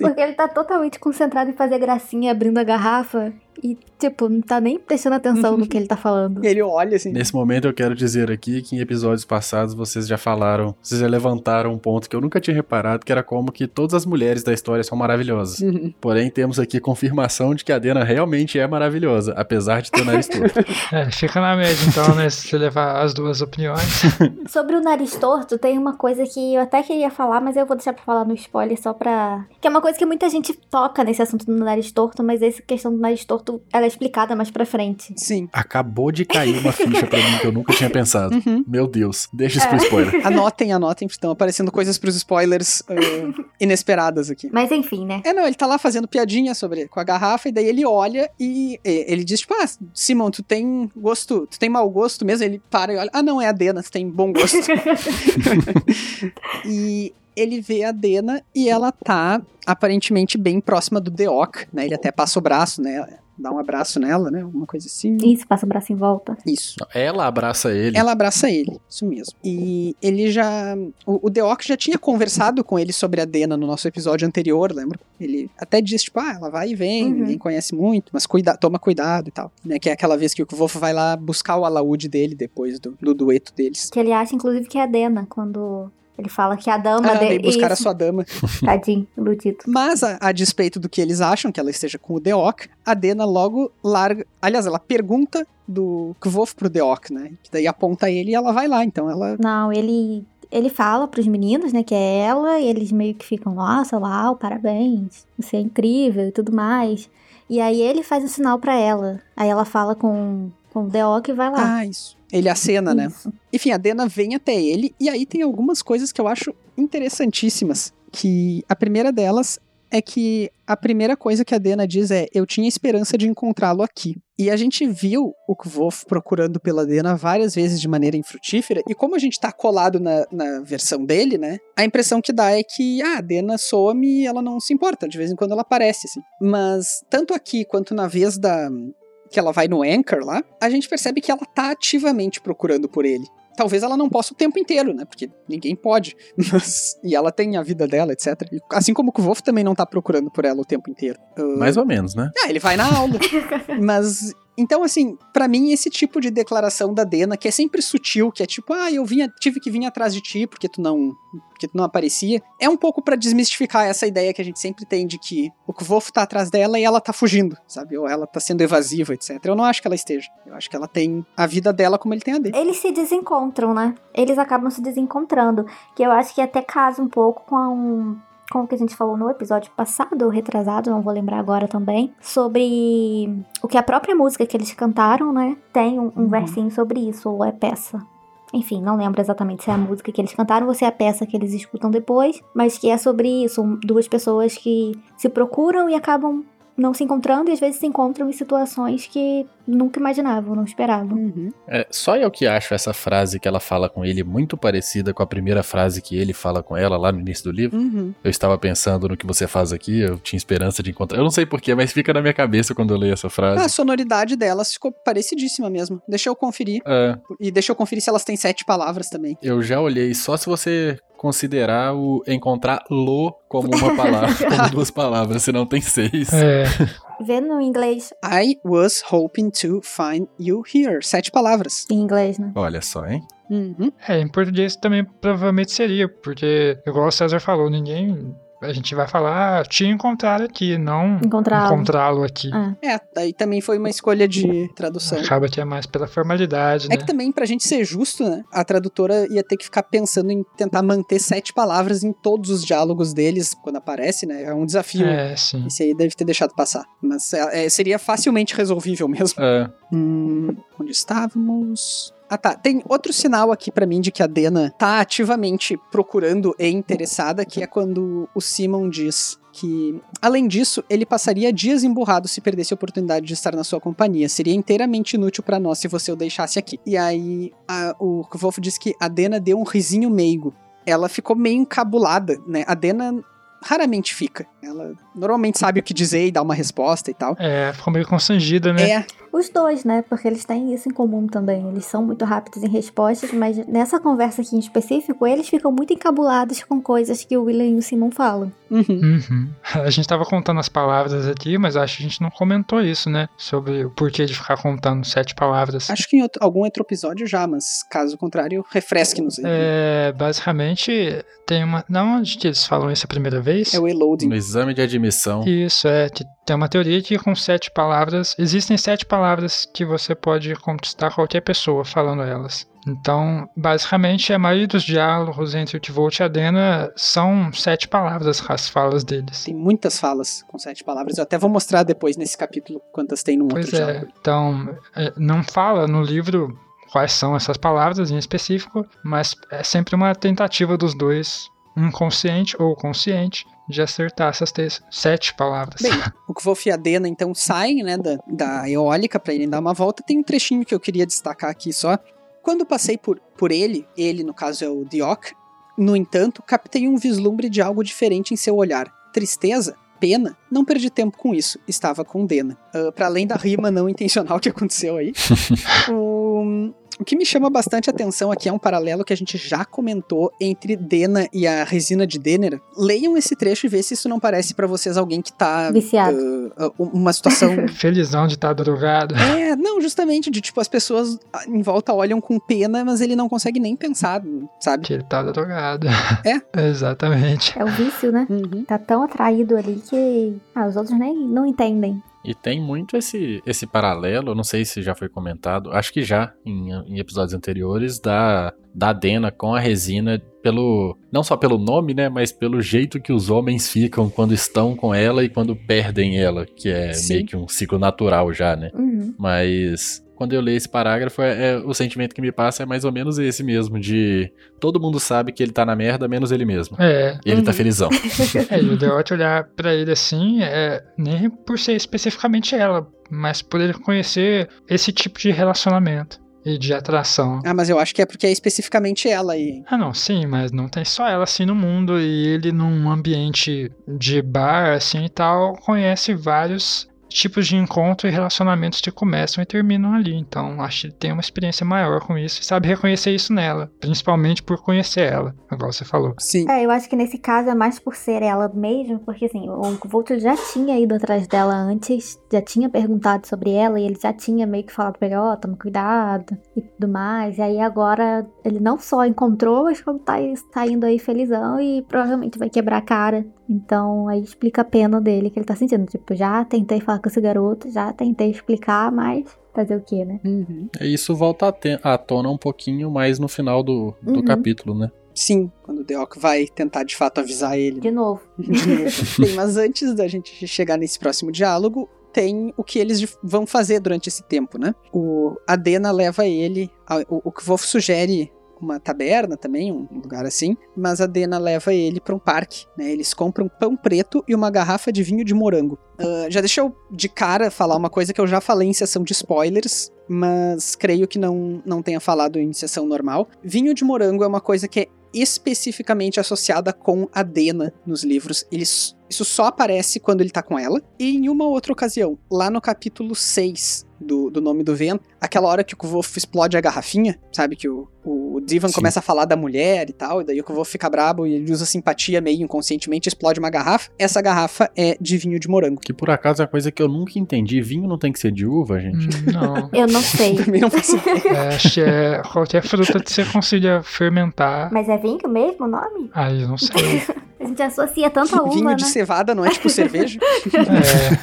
Porque ele tá totalmente concentrado em fazer gracinha abrindo a garrafa e, tipo, não tá nem prestando atenção no que ele tá falando. Ele olha assim. Nesse momento eu quero dizer aqui que em episódios passados vocês já falaram, vocês já levantaram um ponto que eu nunca tinha reparado, que era como que todas as mulheres da história são maravilhosas. Uhum. Porém, temos aqui confirmação de que a Dena realmente é maravilhosa, apesar de ter o nariz torto. É, fica na média então, né, se você levar as duas opiniões. Sobre o nariz torto, tem uma coisa que eu até queria falar, mas eu vou deixar pra falar no spoiler só pra... Que é uma coisa que muita gente toca nesse assunto do nariz torto, mas essa questão do nariz torto ela é explicada mais pra frente. Sim. Acabou de cair uma ficha pra mim que eu nunca tinha pensado. Uhum. Meu Deus, deixa isso pro spoiler. Anotem, anotem, estão aparecendo coisas pros spoilers uh, inesperadas aqui. Mas enfim, né? É, não, ele tá lá fazendo piadinha sobre com a garrafa, e daí ele olha e, e ele diz, tipo, ah, Simon, tu tem gosto, tu tem mau gosto mesmo? Ele para e olha, ah, não, é a Dena, tu tem bom gosto. e ele vê a Dena e ela tá aparentemente bem próxima do Deok, né? Ele até passa o braço, né? Dá um abraço nela, né? Alguma coisa assim. Isso, passa o braço em volta. Isso. Ela abraça ele. Ela abraça ele, isso mesmo. E ele já. O, o Deok já tinha conversado com ele sobre a Dena no nosso episódio anterior, lembra? Ele até disse, tipo, ah, ela vai e vem, Uhum. ninguém conhece muito, mas cuida, toma cuidado e tal. Né? Que é aquela vez que o Wolf vai lá buscar o alaúde dele depois do, do dueto deles. Que ele acha, inclusive, que é a Dena, quando ele fala que a dama Ah, dele. buscar a Isso, sua dama. Tadinho, iludido. Mas, a, a despeito do que eles acham, que ela esteja com o Deok, a Dena logo larga. Aliás, ela pergunta do Kvof pro Deok, né? Que daí aponta ele e ela vai lá. Então ela. Não, ele. Ele fala pros meninos, né, que é ela, e eles meio que ficam, nossa, uau, parabéns, você é incrível e tudo mais. E aí ele faz o sinal pra ela. Aí ela fala com, com o Deok e vai lá. Ah, isso. Ele acena, né? Isso. Enfim, a Dena vem até ele e aí tem algumas coisas que eu acho interessantíssimas. Que a primeira delas é que a primeira coisa que a Dena diz é: Eu tinha esperança de encontrá-lo aqui. E a gente viu o Kvof procurando pela Dena várias vezes de maneira infrutífera, e como a gente tá colado na, na versão dele, né? A impressão que dá é que ah, a Dena some e ela não se importa, de vez em quando ela aparece, assim. Mas tanto aqui quanto na vez da. Que ela vai no Anchor lá, a gente percebe que ela tá ativamente procurando por ele. Talvez ela não possa o tempo inteiro, né? Porque ninguém pode. Mas, e ela tem a vida dela, etc. E Assim como o Kvof também não tá procurando por ela o tempo inteiro. Ah, Mais ou menos, né? ah, ele vai na aula. Mas. Então, assim, pra mim, esse tipo de declaração da Dena, que é sempre sutil, que é tipo, ah, eu vinha, tive que vir atrás de ti porque tu não. Porque tu não aparecia, é um pouco pra desmistificar essa ideia que a gente sempre tem de que o Kvof tá atrás dela e ela tá fugindo, sabe? Ou ela tá sendo evasiva, etc. Eu não acho que ela esteja. Eu acho que ela tem a vida dela como ele tem a dele. Eles se desencontram, né? Eles acabam se desencontrando. Que eu acho que até casa um pouco com, com com o que a gente falou no episódio passado, ou retrasado, não vou lembrar agora também, sobre o que a própria música que eles cantaram, né? Tem um, um uhum. versinho sobre isso, ou é peça. Enfim, não lembro exatamente se é a música que eles cantaram ou se é a peça que eles escutam depois, mas que é sobre isso, duas pessoas que se procuram e acabam não se encontrando e às vezes se encontram em situações que nunca imaginavam, não esperavam. Uhum. É, só eu que acho essa frase que ela fala com ele muito parecida com a primeira frase que ele fala com ela lá no início do livro. Uhum. Eu estava pensando no que você faz aqui, eu tinha esperança de encontrar. Eu não sei porquê, mas fica na minha cabeça quando eu leio essa frase. A sonoridade delas ficou parecidíssima mesmo. Deixa eu conferir. É. E deixa eu conferir se elas têm sete palavras também. Eu já olhei, só se você considerar o encontrar lo como uma palavra, como duas palavras, senão tem seis. É. Vê no inglês. I was hoping to find you here. Sete palavras. Em inglês, né? Olha só, hein? Uhum. É, em português também provavelmente seria, porque, igual o César falou, ninguém a gente vai falar te encontrar aqui, não encontrá-lo encontrá aqui. É. é, daí também foi uma escolha de tradução. Acaba que é mais pela formalidade, é né? É que também, pra gente ser justo, né, a tradutora ia ter que ficar pensando em tentar manter sete palavras em todos os diálogos deles quando aparece, né? É um desafio. É, sim. Esse aí deve ter deixado passar. Mas é, é seria facilmente resolvível mesmo. É. Hum, onde estávamos? Ah tá, tem outro sinal aqui para mim de que a Dena tá ativamente procurando e interessada, que é quando o Simon diz que, além disso, ele passaria dias emburrado se perdesse a oportunidade de estar na sua companhia. Seria inteiramente inútil para nós se você o deixasse aqui. E aí, a, o Wolf diz que a Dena deu um risinho meigo. Ela ficou meio encabulada, né? A Dena raramente fica. Ela normalmente sabe o que dizer e dá uma resposta e tal. É, ficou meio constrangida, né? É, os dois, né? Porque eles têm isso em comum também. Eles são muito rápidos em respostas, mas nessa conversa aqui em específico, eles ficam muito encabulados com coisas que o William e o Simon falam. Uhum. Uhum. A gente tava contando as palavras aqui, mas acho que a gente não comentou isso, né? Sobre o porquê de ficar contando sete palavras. Acho que em outro, algum outro episódio já, mas caso contrário, refresque-nos aí. É, basicamente, tem uma. Não onde que eles falam isso a primeira vez? É o Eloding. No exame de admissão. Isso, é. Tem uma teoria que com sete palavras. Existem sete palavras palavras que você pode conquistar qualquer pessoa falando elas. Então, basicamente, a maioria dos diálogos entre o Tvolt e a Dena são sete palavras as falas deles. Tem muitas falas com sete palavras. Eu até vou mostrar depois nesse capítulo quantas tem num pois outro é. diálogo. Então, é, não fala no livro quais são essas palavras em específico, mas é sempre uma tentativa dos dois, inconsciente ou consciente, de acertar essas sete palavras. Bem, o Kvolf e a Dena então saem né, da, da eólica para irem dar uma volta. Tem um trechinho que eu queria destacar aqui só. Quando passei por, por ele, ele no caso é o Diok, no entanto, captei um vislumbre de algo diferente em seu olhar. Tristeza? Pena? Não perdi tempo com isso. Estava com Dena. Uh, para além da rima não intencional que aconteceu aí. o, o que me chama bastante atenção aqui é um paralelo que a gente já comentou entre Dena e a resina de Denner. Leiam esse trecho e vê se isso não parece para vocês alguém que tá. Viciado. Uh, uma situação. Felizão de estar tá drogado. É, não, justamente, de tipo, as pessoas em volta olham com pena, mas ele não consegue nem pensar, sabe? Que ele tá drogado. É? Exatamente. É o vício, né? Uhum. Tá tão atraído ali que ah, os outros nem não entendem. E tem muito esse, esse paralelo, não sei se já foi comentado, acho que já em, em episódios anteriores, da, da Dena com a resina, pelo não só pelo nome, né, mas pelo jeito que os homens ficam quando estão com ela e quando perdem ela, que é Sim. meio que um ciclo natural já, né? Uhum. Mas quando eu leio esse parágrafo, é, é, o sentimento que me passa é mais ou menos esse mesmo, de todo mundo sabe que ele tá na merda, menos ele mesmo. É. E ele tá Uhum. felizão. É, e o Deote olhar pra ele assim, é, nem por ser especificamente ela, mas por ele conhecer esse tipo de relacionamento e de atração. Ah, mas eu acho que é porque é especificamente ela aí. Ah, não, sim, mas não tem só ela assim no mundo e ele num ambiente de bar assim e tal, conhece vários tipos de encontro e relacionamentos que começam e terminam ali. Então, acho que ele tem uma experiência maior com isso e sabe reconhecer isso nela, principalmente por conhecer ela, igual você falou. Sim. É, eu acho que nesse caso é mais por ser ela mesmo, porque assim, o Volt já tinha ido atrás dela antes, já tinha perguntado sobre ela e ele já tinha meio que falado pra ele, ó, oh, toma cuidado e tudo mais. E aí agora ele não só encontrou, mas como tá, tá indo aí felizão e provavelmente vai quebrar a cara. Então aí explica a pena dele que ele tá sentindo. Tipo, já tentei falar com esse garoto, já tentei explicar, mas fazer o quê, né? Uhum. E isso volta à tona um pouquinho mais no final do, do Uhum. capítulo, né? Sim, quando o Deok vai tentar de fato avisar ele. De novo. De novo. Bem, mas antes da gente chegar nesse próximo diálogo, tem o que eles vão fazer durante esse tempo, né? O Adena leva ele, a, o, o Kvolf sugere uma taberna também, um lugar assim, mas a Dena leva ele para um parque, né? Eles compram pão preto e uma garrafa de vinho de morango. Uh, já deixa eu de cara falar uma coisa que eu já falei em sessão de spoilers, mas creio que não, não tenha falado em sessão normal. Vinho de morango é uma coisa que é especificamente associada com a Dena nos livros. Eles, isso só aparece quando ele tá com ela. E em uma outra ocasião, lá no capítulo 6 do, do Nome do Vento, aquela hora que o Kvolf explode a garrafinha, sabe? Que o, o Divan Sim. começa a falar da mulher e tal, e daí o Kvolf fica brabo e ele usa simpatia meio inconscientemente explode uma garrafa. Essa garrafa é de vinho de morango. Que por acaso é a coisa que eu nunca entendi. Vinho não tem que ser de uva, gente? Hum, não. eu não sei. Também não faço ideia. É, acho que é qualquer fruta que você consiga fermentar. Mas é vinho mesmo o nome? Aí, eu não sei. A gente associa tanto a uva, Vinho né? de cevada não é tipo cerveja?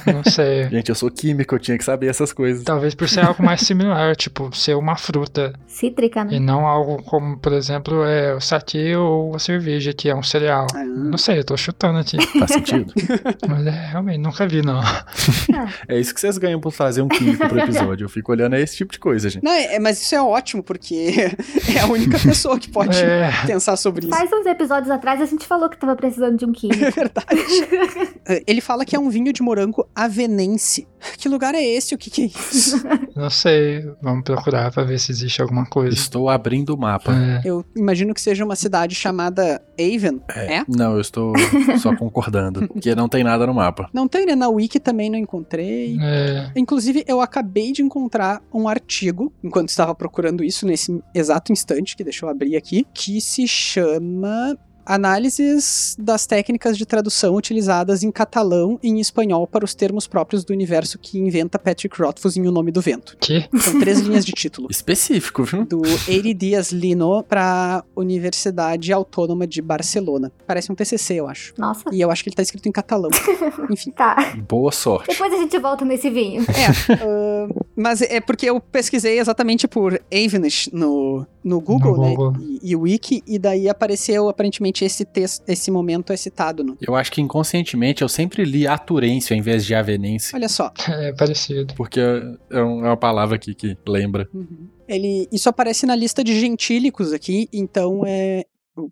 é, não sei. Gente, eu sou químico, eu tinha que saber essas coisas. Talvez por ser algo mais similar, tipo, ser uma fruta. Cítrica, né? E não algo como, por exemplo, é o saquê ou a cerveja, que é um cereal. Ah. Não sei, eu tô chutando aqui. Faz sentido? Mas é, realmente, nunca vi, não. É isso que vocês ganham por fazer um químico pro episódio. Eu fico olhando esse tipo de coisa, gente. Não, é, mas isso é ótimo, porque é a única pessoa que pode É. pensar sobre isso. Faz uns episódios atrás a gente falou que tava precisando de um químico. É verdade. Ele fala que é um vinho de morango avenense. Que lugar é esse? O que, que é isso? Não sei, vamos procurar pra ver se existe alguma coisa. Estou abrindo o mapa. É. Eu imagino que seja uma cidade chamada Avon. É? Não, eu estou só concordando. que não tem nada no mapa. Não tem, né? Na Wiki também não encontrei. É, Inclusive, eu acabei de encontrar um artigo, enquanto estava procurando isso, nesse exato instante, que deixa eu abrir aqui, que se chama Análises das técnicas de tradução utilizadas em catalão e em espanhol para os termos próprios do universo que inventa Patrick Rothfuss em O Nome do Vento. que? São três linhas de título. Específico, viu? Do Eiri Dias Lino para Universidade Autônoma de Barcelona. Parece um TCC, eu acho. Nossa. E eu acho que ele tá escrito em catalão. Enfim. Tá. Boa sorte. Depois a gente volta nesse vinho. É, ah, mas é porque eu pesquisei exatamente por Avenish no, no Google, No né? Google. E, e Wiki, e daí apareceu aparentemente esse texto, esse momento é citado no. Eu acho que inconscientemente eu sempre li aturêncio ao invés de avenense. Olha só. É parecido. Porque é um- é uma palavra aqui que lembra. Ele, isso aparece na lista de gentílicos aqui, então é.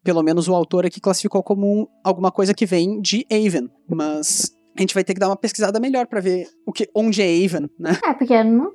Pelo menos o autor aqui classificou como um- alguma coisa que vem de Avon. Mas a gente vai ter que dar uma pesquisada melhor pra ver o que, onde é Avon, né? É, porque eu não,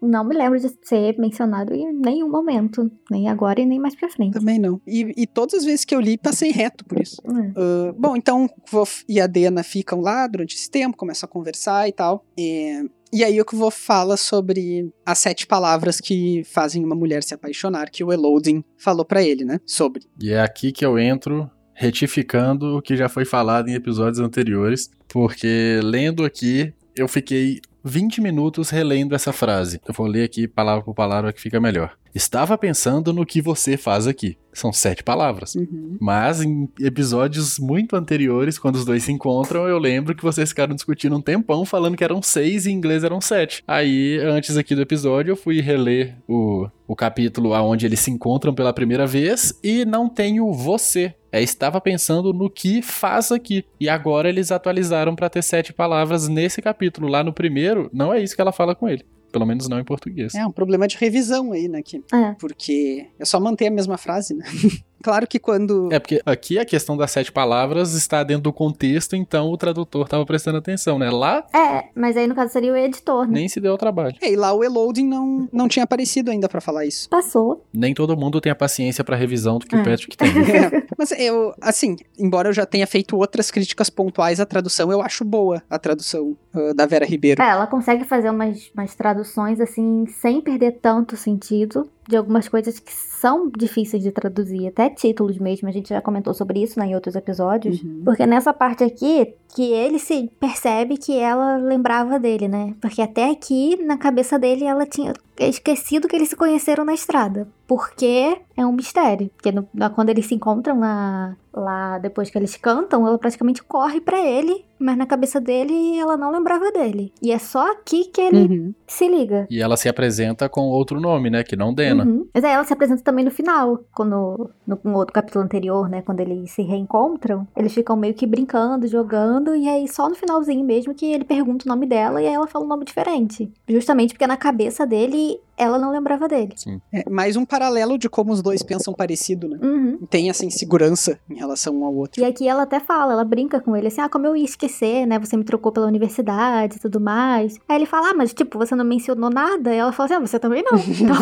não me lembro de ser mencionado em nenhum momento. Nem agora e nem mais pra frente. Também não. E, e todas as vezes que eu li, passei reto por isso. Hum. Ah, bom, então Kvof e a Dena ficam lá durante esse tempo, começam a conversar e tal. É, e aí o Kvof fala sobre as sete palavras que fazem uma mulher se apaixonar, que o Elodin falou pra ele, né? Sobre. E é aqui que eu entro retificando o que já foi falado em episódios anteriores, porque lendo aqui eu fiquei 20 minutos relendo essa frase. Eu vou ler aqui palavra por palavra que fica melhor. Estava pensando no que você faz aqui. São sete palavras. Mas em episódios muito anteriores, quando os dois se encontram, eu lembro que vocês ficaram discutindo um tempão falando que eram seis e em inglês eram sete. Aí, antes aqui do episódio, eu fui reler o, o capítulo onde eles se encontram pela primeira vez e não tem o você. É, estava pensando no que faz aqui. E agora eles atualizaram para ter sete palavras nesse capítulo. Lá no primeiro, não é isso que ela fala com ele. Pelo menos não em português. É um problema de revisão aí, né? Que, É. Porque é só manter a mesma frase, né? claro que quando. É porque aqui a questão das sete palavras está dentro do contexto, então o tradutor estava prestando atenção, né? Lá É, mas aí no caso seria o editor, né? nem se deu ao trabalho. É, e lá o Elodin não, não tinha aparecido ainda pra falar isso. Passou. Nem todo mundo tem a paciência para revisão do que É. o Patrick tem. É, mas eu, assim, embora eu já tenha feito outras críticas pontuais à tradução, eu acho boa a tradução ah, da Vera Ribeiro. É, ela consegue fazer umas, umas traduções assim, sem perder tanto sentido de algumas coisas que são difíceis de traduzir, até títulos mesmo, a gente já comentou sobre isso né, em outros episódios. Uhum. Porque nessa parte aqui que ele se percebe que ela lembrava dele, né? Porque até aqui, na cabeça dele, ela tinha esquecido que eles se conheceram na estrada. Porque é um mistério. Porque no, quando eles se encontram lá, lá depois que eles cantam, ela praticamente corre para ele, mas na cabeça dele ela não lembrava dele. E é só aqui que ele uhum. se liga. E ela se apresenta com outro nome, né? Que não Dena. Uhum. Mas aí ela se apresenta também no final, quando no, no outro capítulo anterior, né? Quando eles se reencontram, eles ficam meio que brincando, jogando, e aí só no finalzinho mesmo que ele pergunta o nome dela e aí ela fala um nome diferente. Justamente porque na cabeça dele ela não lembrava dele. Sim. É mais um paralelo de como os dois pensam parecido, né? Uhum. Tem essa insegurança em relação um ao outro. E aqui ela até fala, ela brinca com ele assim: ah, como eu ia esquecer, né? Você me trocou pela universidade e tudo mais. Aí ele fala: ah, mas tipo, você não mencionou nada? E ela fala assim: ah, você também não. Então...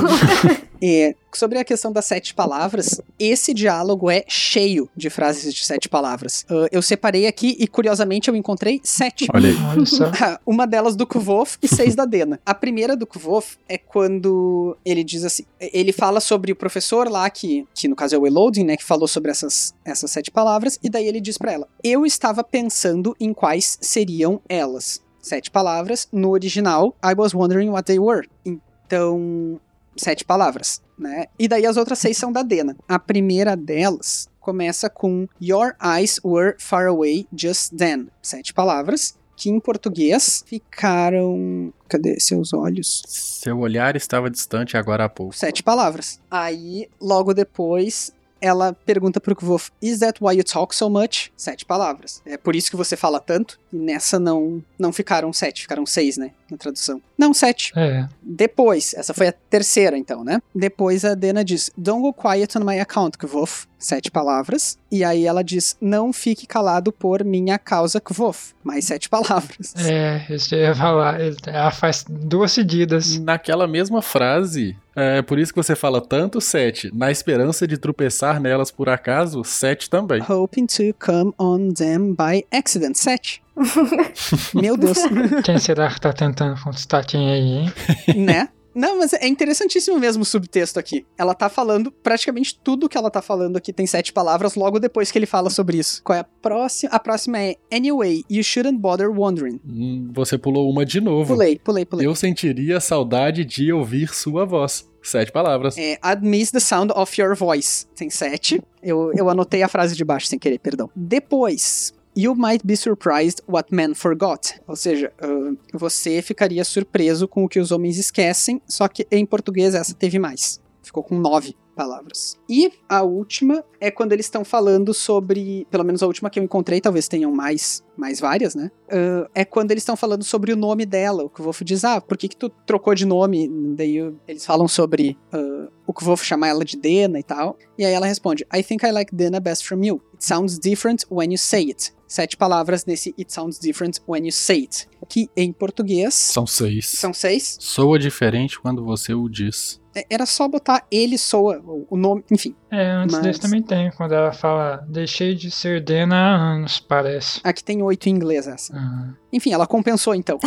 é, sobre a questão das sete palavras, esse diálogo é cheio de frases de sete palavras. Uh, eu separei aqui e, curiosamente, eu encontrei sete. Olha aí. Uma delas do Kvof e seis da Dena. A primeira do Kvof é quando ele diz assim: ele fala sobre o professor lá, que, que no caso é o Eloding, né, que falou sobre essas, essas sete palavras, e daí ele diz para ela: Eu estava pensando em quais seriam elas. Sete palavras. No original, I was wondering what they were. Então, sete palavras, né? E daí as outras seis são da Dena. A primeira delas começa com Your eyes were far away just then. Sete palavras que em português ficaram. Cadê seus olhos? Seu olhar estava distante agora há pouco. Sete palavras. Aí, logo depois, ela pergunta pro Kvof, Is that why you talk so much? Sete palavras. É por isso que você fala tanto. E nessa não, não ficaram sete, ficaram seis, né? Na tradução. Não, sete. É. Depois, essa foi a terceira, então, né? Depois a Dena diz, Don't go quiet on my account, Kvof. Sete palavras. E aí ela diz, Não fique calado por minha causa, Kvof. Mais sete palavras. É, isso eu ia falar. Ela faz duas seguidas. Naquela mesma frase, é por isso que você fala tanto sete, na esperança de tropeçar nelas por acaso, sete também. Hoping to come on them by accident, sete. Meu Deus. Quem será que tá tentando conquistar quem aí, hein? Né? Não, mas é interessantíssimo mesmo o subtexto aqui. Ela tá falando, praticamente tudo que ela tá falando aqui tem sete palavras logo depois que ele fala sobre isso. Qual é a próxima? A próxima é Anyway, you shouldn't bother wondering. Hum, você pulou uma de novo. Pulei, pulei, pulei. Eu sentiria saudade de ouvir sua voz. Sete palavras. É, I'd miss the sound of your voice. Tem sete. Eu, eu anotei a frase de baixo sem querer, perdão. Depois, You might be surprised what men forgot. Ou seja, uh, você ficaria surpreso com o que os homens esquecem, só que em português essa teve mais. Ficou com nove palavras. E a última é quando eles estão falando sobre, pelo menos a última que eu encontrei, talvez tenham mais, mais várias, né? Uh, é quando eles estão falando sobre o nome dela. O que o Wolf diz, ah, por que, que tu trocou de nome? Daí eles falam sobre uh, o que o Wolf ela de Dena e tal. E aí ela responde, I think I like Dena best from you. It sounds different when you say it sete palavras nesse It Sounds Different When You Say It, que em português... São seis. São seis. Soa diferente quando você o diz. É, era só botar ele soa, o nome, enfim. É, antes Mas... desse também tem, quando ela fala deixei de ser Dena há anos, parece. Aqui tem oito em inglês essa. Uhum. Enfim, ela compensou então.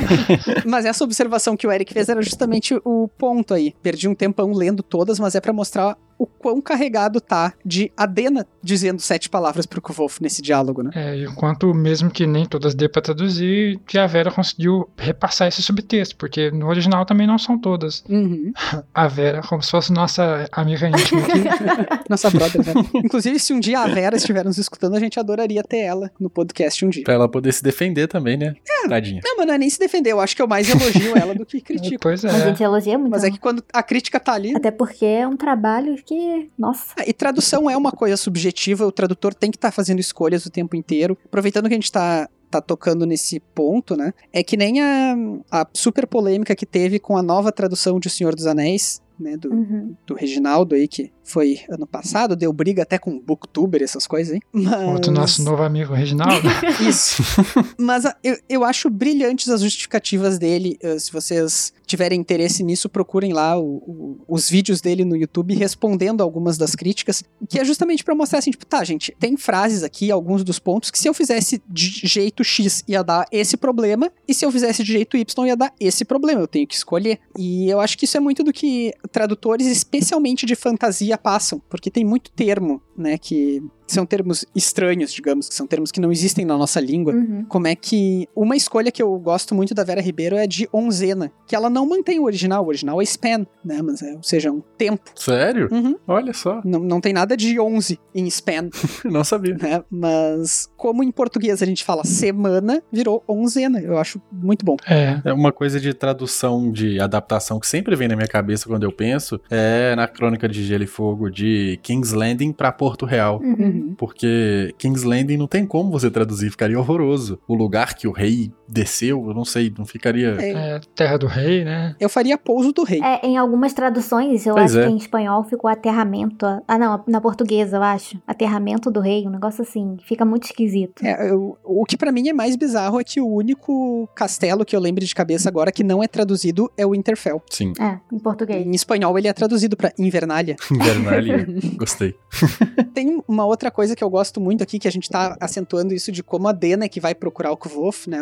mas essa observação que o Eric fez era justamente o ponto aí. Perdi um tempão lendo todas, mas é para mostrar o quão carregado tá de Adena dizendo sete palavras pro Kvolf nesse diálogo, né? É, enquanto mesmo que nem todas dê pra traduzir, que a Vera conseguiu repassar esse subtexto, porque no original também não são todas. Uhum. A Vera, como se fosse nossa amiga íntima aqui. nossa brother, né? Inclusive, se um dia a Vera estiver nos escutando, a gente adoraria ter ela no podcast um dia. Pra ela poder se defender também, né? É, Tadinha. Não, mas não é nem se defender, eu acho que eu mais elogio ela do que critico. Pois é. A gente elogia muito. Mas é que quando a crítica tá ali... Até porque é um trabalho que, nossa. E tradução é uma coisa subjetiva, o tradutor tem que estar tá fazendo escolhas o tempo inteiro. Aproveitando que a gente tá tá tocando nesse ponto, né? É que nem a, a super polêmica que teve com a nova tradução de O Senhor dos Anéis, né? Do, uhum. do Reginaldo aí, que foi ano passado, deu briga até com booktuber, essas coisas aí. Mas... O nosso novo amigo Reginaldo. Isso. Mas ah, eu, eu acho brilhantes as justificativas dele. Uh, se vocês tiverem interesse nisso, procurem lá o, o, os vídeos dele no YouTube respondendo algumas das críticas, que é justamente para mostrar assim, tipo, tá, gente, tem frases aqui, alguns dos pontos, que se eu fizesse de jeito X ia dar esse problema, e se eu fizesse de jeito Y ia dar esse problema, eu tenho que escolher. E eu acho que isso é muito do que tradutores, especialmente de fantasia, passam, porque tem muito termo né, que são termos estranhos, digamos, que são termos que não existem na nossa língua. Uhum. Como é que. Uma escolha que eu gosto muito da Vera Ribeiro é de onzena, que ela não mantém o original. O original é span, né? Mas é, ou seja, um tempo. Sério? Uhum. Olha só, Não, não tem nada de 11 em span, não sabia. né? Mas como em português a gente fala semana, virou onzena. Eu acho muito bom. É, É uma coisa de tradução, de adaptação que sempre vem na minha cabeça quando eu penso, é na Crônica de Gelo e Fogo de King's Landing pra Porto Real. Uhum. Porque King's Landing não tem como você traduzir, ficaria horroroso. O lugar que o rei desceu, eu não sei, não ficaria. É, é Terra do Rei, né? eu faria pouso do rei. É, em algumas traduções, eu Pois acho é. que em espanhol ficou aterramento. Ah, não, na portuguesa, eu acho. Aterramento do rei, um negócio assim. Fica muito esquisito. É, eu- o que pra mim é mais bizarro é que o único castelo que eu lembro de cabeça agora que não é traduzido é o Winterfell. Sim, É, em português. Em espanhol ele é traduzido pra Invernália. Invernalia. Gostei. Tem uma outra coisa que eu gosto muito aqui, que a gente tá acentuando isso de como a Dena é que vai procurar o Kvof, né?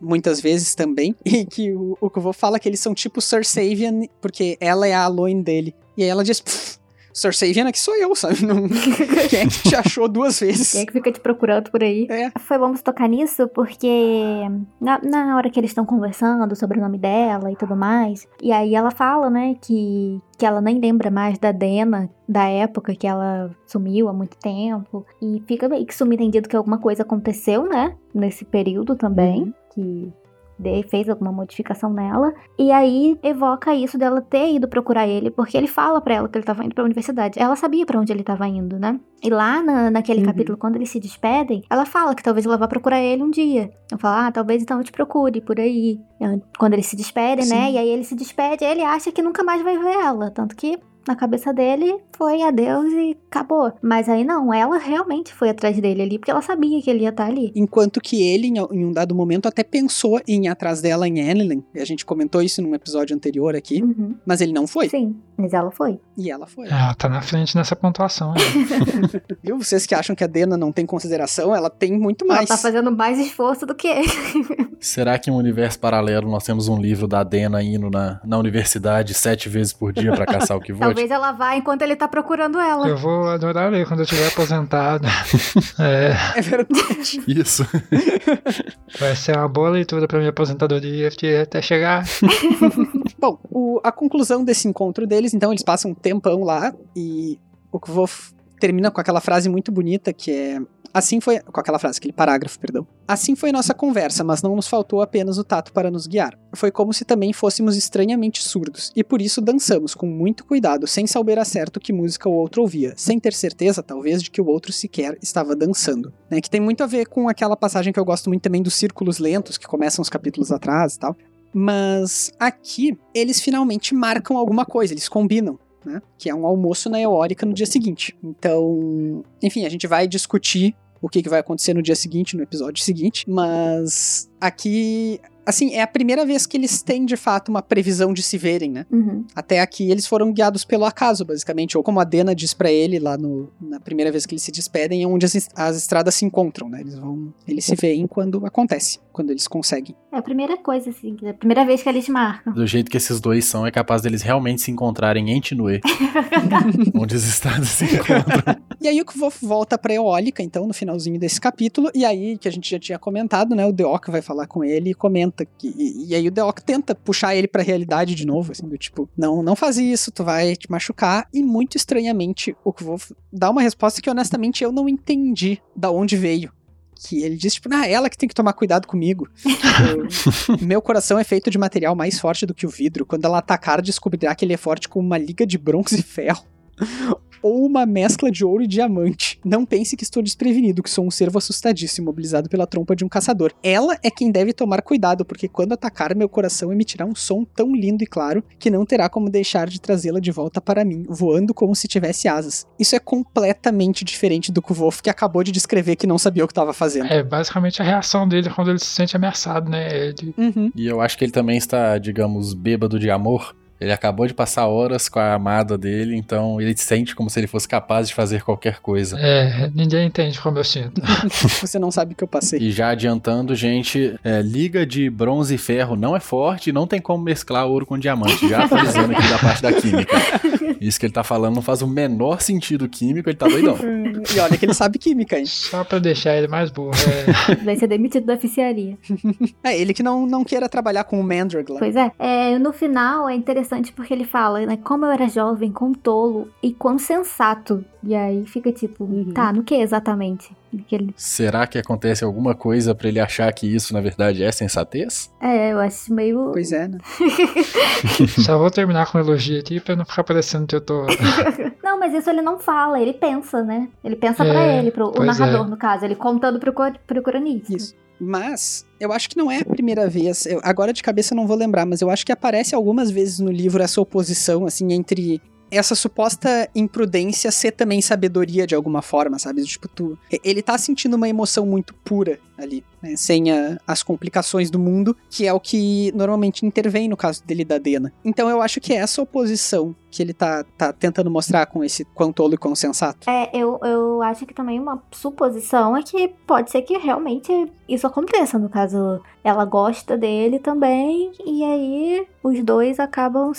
Muitas vezes também. E que o, o Kvof fala que eles são tipo Sir Savian, porque ela é a Aloin dele. E aí ela diz, "Pff, Sir Savian aqui sou eu, sabe? Não, quem é que te achou duas vezes? Quem é que fica te procurando por aí? É. Foi bom você tocar nisso porque na, na hora que eles estão conversando sobre o nome dela e tudo mais, e aí ela fala, né, que, que ela nem lembra mais da Dena, da época que ela sumiu há muito tempo, e fica meio que subentendido que alguma coisa aconteceu, né, nesse período também, que de- fez alguma modificação nela, e aí evoca isso dela ter ido procurar ele, porque ele fala pra ela que ele tava indo pra universidade. Ela sabia pra onde ele tava indo, né? E lá na, naquele Uhum. capítulo, quando eles se despedem, ela fala que talvez ela vá procurar ele um dia. Eu falo, ah, talvez então eu te procure por aí. Quando eles se despedem, né? E aí ele se despede, ele acha que nunca mais vai ver ela. Tanto que na cabeça dele foi adeus e acabou. Mas aí não, ela realmente foi atrás dele ali, porque ela sabia que ele ia estar ali. Enquanto que ele, em um dado momento, até pensou em ir atrás dela em Enelin. A gente comentou isso num episódio anterior aqui. Uhum. Mas ele não foi. Sim, mas ela foi. E ela foi. Ela tá na frente nessa pontuação aí. Viu? Vocês que acham que a Dena não tem consideração, ela tem muito Ela mais. tá fazendo mais esforço do que ele. Será que em um universo paralelo nós temos um livro da Dena indo na, na universidade sete vezes por dia pra caçar o que vote? Talvez ela vá enquanto ele tá procurando ela. Eu vou adorar ler quando eu estiver aposentado. É, É verdade. Isso. vai ser uma boa leitura pra minha aposentadoria de- até chegar. Bom, o- a conclusão desse encontro deles, então, eles passam um tempão lá e o Kvof termina com aquela frase muito bonita que é. Assim foi. Com aquela frase, aquele parágrafo, perdão. Assim foi nossa conversa, mas não nos faltou apenas o tato para nos guiar. Foi como se também fôssemos estranhamente surdos, e por isso dançamos com muito cuidado, sem saber a certo que música o outro ouvia, sem ter certeza, talvez, de que o outro sequer estava dançando. Né, que tem muito a ver com aquela passagem que eu gosto muito também dos círculos lentos, que começam os capítulos atrás e tal. Mas aqui eles finalmente marcam alguma coisa, eles combinam. Né? Que é um almoço na Eórica no dia seguinte. Então, enfim, a gente vai discutir o que, que vai acontecer no dia seguinte, no episódio seguinte. Mas aqui, assim, é a primeira vez que eles têm de fato uma previsão de se verem, né? Uhum. Até aqui eles foram guiados pelo acaso, basicamente, ou como a Dena diz pra ele lá no, na primeira vez que eles se despedem, é onde as, as estradas se encontram, né? Eles vão, eles se veem quando acontece, quando eles conseguem. É a primeira coisa, assim, é a primeira vez que eles marcam. Do jeito que esses dois são, é capaz deles realmente se encontrarem em Tinue, onde as estradas se encontram. E aí o Kvof volta pra Eólica, então, no finalzinho desse capítulo, e aí, que a gente já tinha comentado, né, o Deok vai falar com ele e comenta que... E, e aí o Deok tenta puxar ele pra realidade de novo, assim, do tipo, não, não faz isso, tu vai te machucar, e muito estranhamente o Kvof dá uma resposta que, honestamente, eu não entendi da onde veio. Que ele diz, tipo, ah, ela que tem que tomar cuidado comigo. Tipo, Meu coração é feito de material mais forte do que o vidro. Quando ela atacar, descobrirá que ele é forte como uma liga de bronze e ferro ou uma mescla de ouro e diamante. Não pense que estou desprevenido, que sou um servo assustadíssimo, mobilizado pela trompa de um caçador. Ela é quem deve tomar cuidado, porque quando atacar, meu coração emitirá um som tão lindo e claro que não terá como deixar de trazê-la de volta para mim, voando como se tivesse asas. Isso é completamente diferente do Kvof, que acabou de descrever que não sabia o que estava fazendo. É basicamente a reação dele quando ele se sente ameaçado, né? Ele Uhum. E eu acho que ele também está, digamos, bêbado de amor. Ele acabou de passar horas com a amada dele, então ele sente como se ele fosse capaz de fazer qualquer coisa. É, ninguém entende como eu sinto. Você não sabe o que eu passei. E já adiantando, gente, é, liga de bronze e ferro não é forte, não tem como mesclar ouro com diamante. Já atualizando aqui da parte da química. Isso que ele tá falando não faz o menor sentido químico, ele tá doidão. e olha que ele sabe química, hein? Só pra deixar ele mais burro. É. Vai ser demitido da oficiaria. É, ele que não, não queira trabalhar com o Mandrag lá. Pois é. é. No final é interessante porque ele fala, né? Como eu era jovem, quão tolo e quão sensato. E aí fica tipo, Uhum. tá, no que exatamente? Que ele... Será que acontece alguma coisa pra ele achar que isso, na verdade, é sensatez? É, eu acho meio. Pois é, né? Só vou terminar com um elogio aqui pra não ficar parecendo que eu tô. Não, mas isso ele não fala, ele pensa, né? Ele pensa pra É, ele, pro o pois narrador, é. no caso, ele contando pro, pro cronista. Isso. Mas eu acho que não é a primeira vez. eu- agora de cabeça eu não vou lembrar, mas eu acho que aparece algumas vezes no livro essa oposição, assim, entre essa suposta imprudência ser também sabedoria de alguma forma, sabe? Tipo, tu, ele tá sentindo uma emoção muito pura ali, né? Sem a- as complicações do mundo, que é o que normalmente intervém no caso dele da Dena. Então eu acho que é essa oposição que ele tá, tá tentando mostrar com esse quão tolo e quão sensato. É, eu, eu acho que também uma suposição é que pode ser que realmente isso aconteça. No caso, ela gosta dele também, e aí os dois acabam,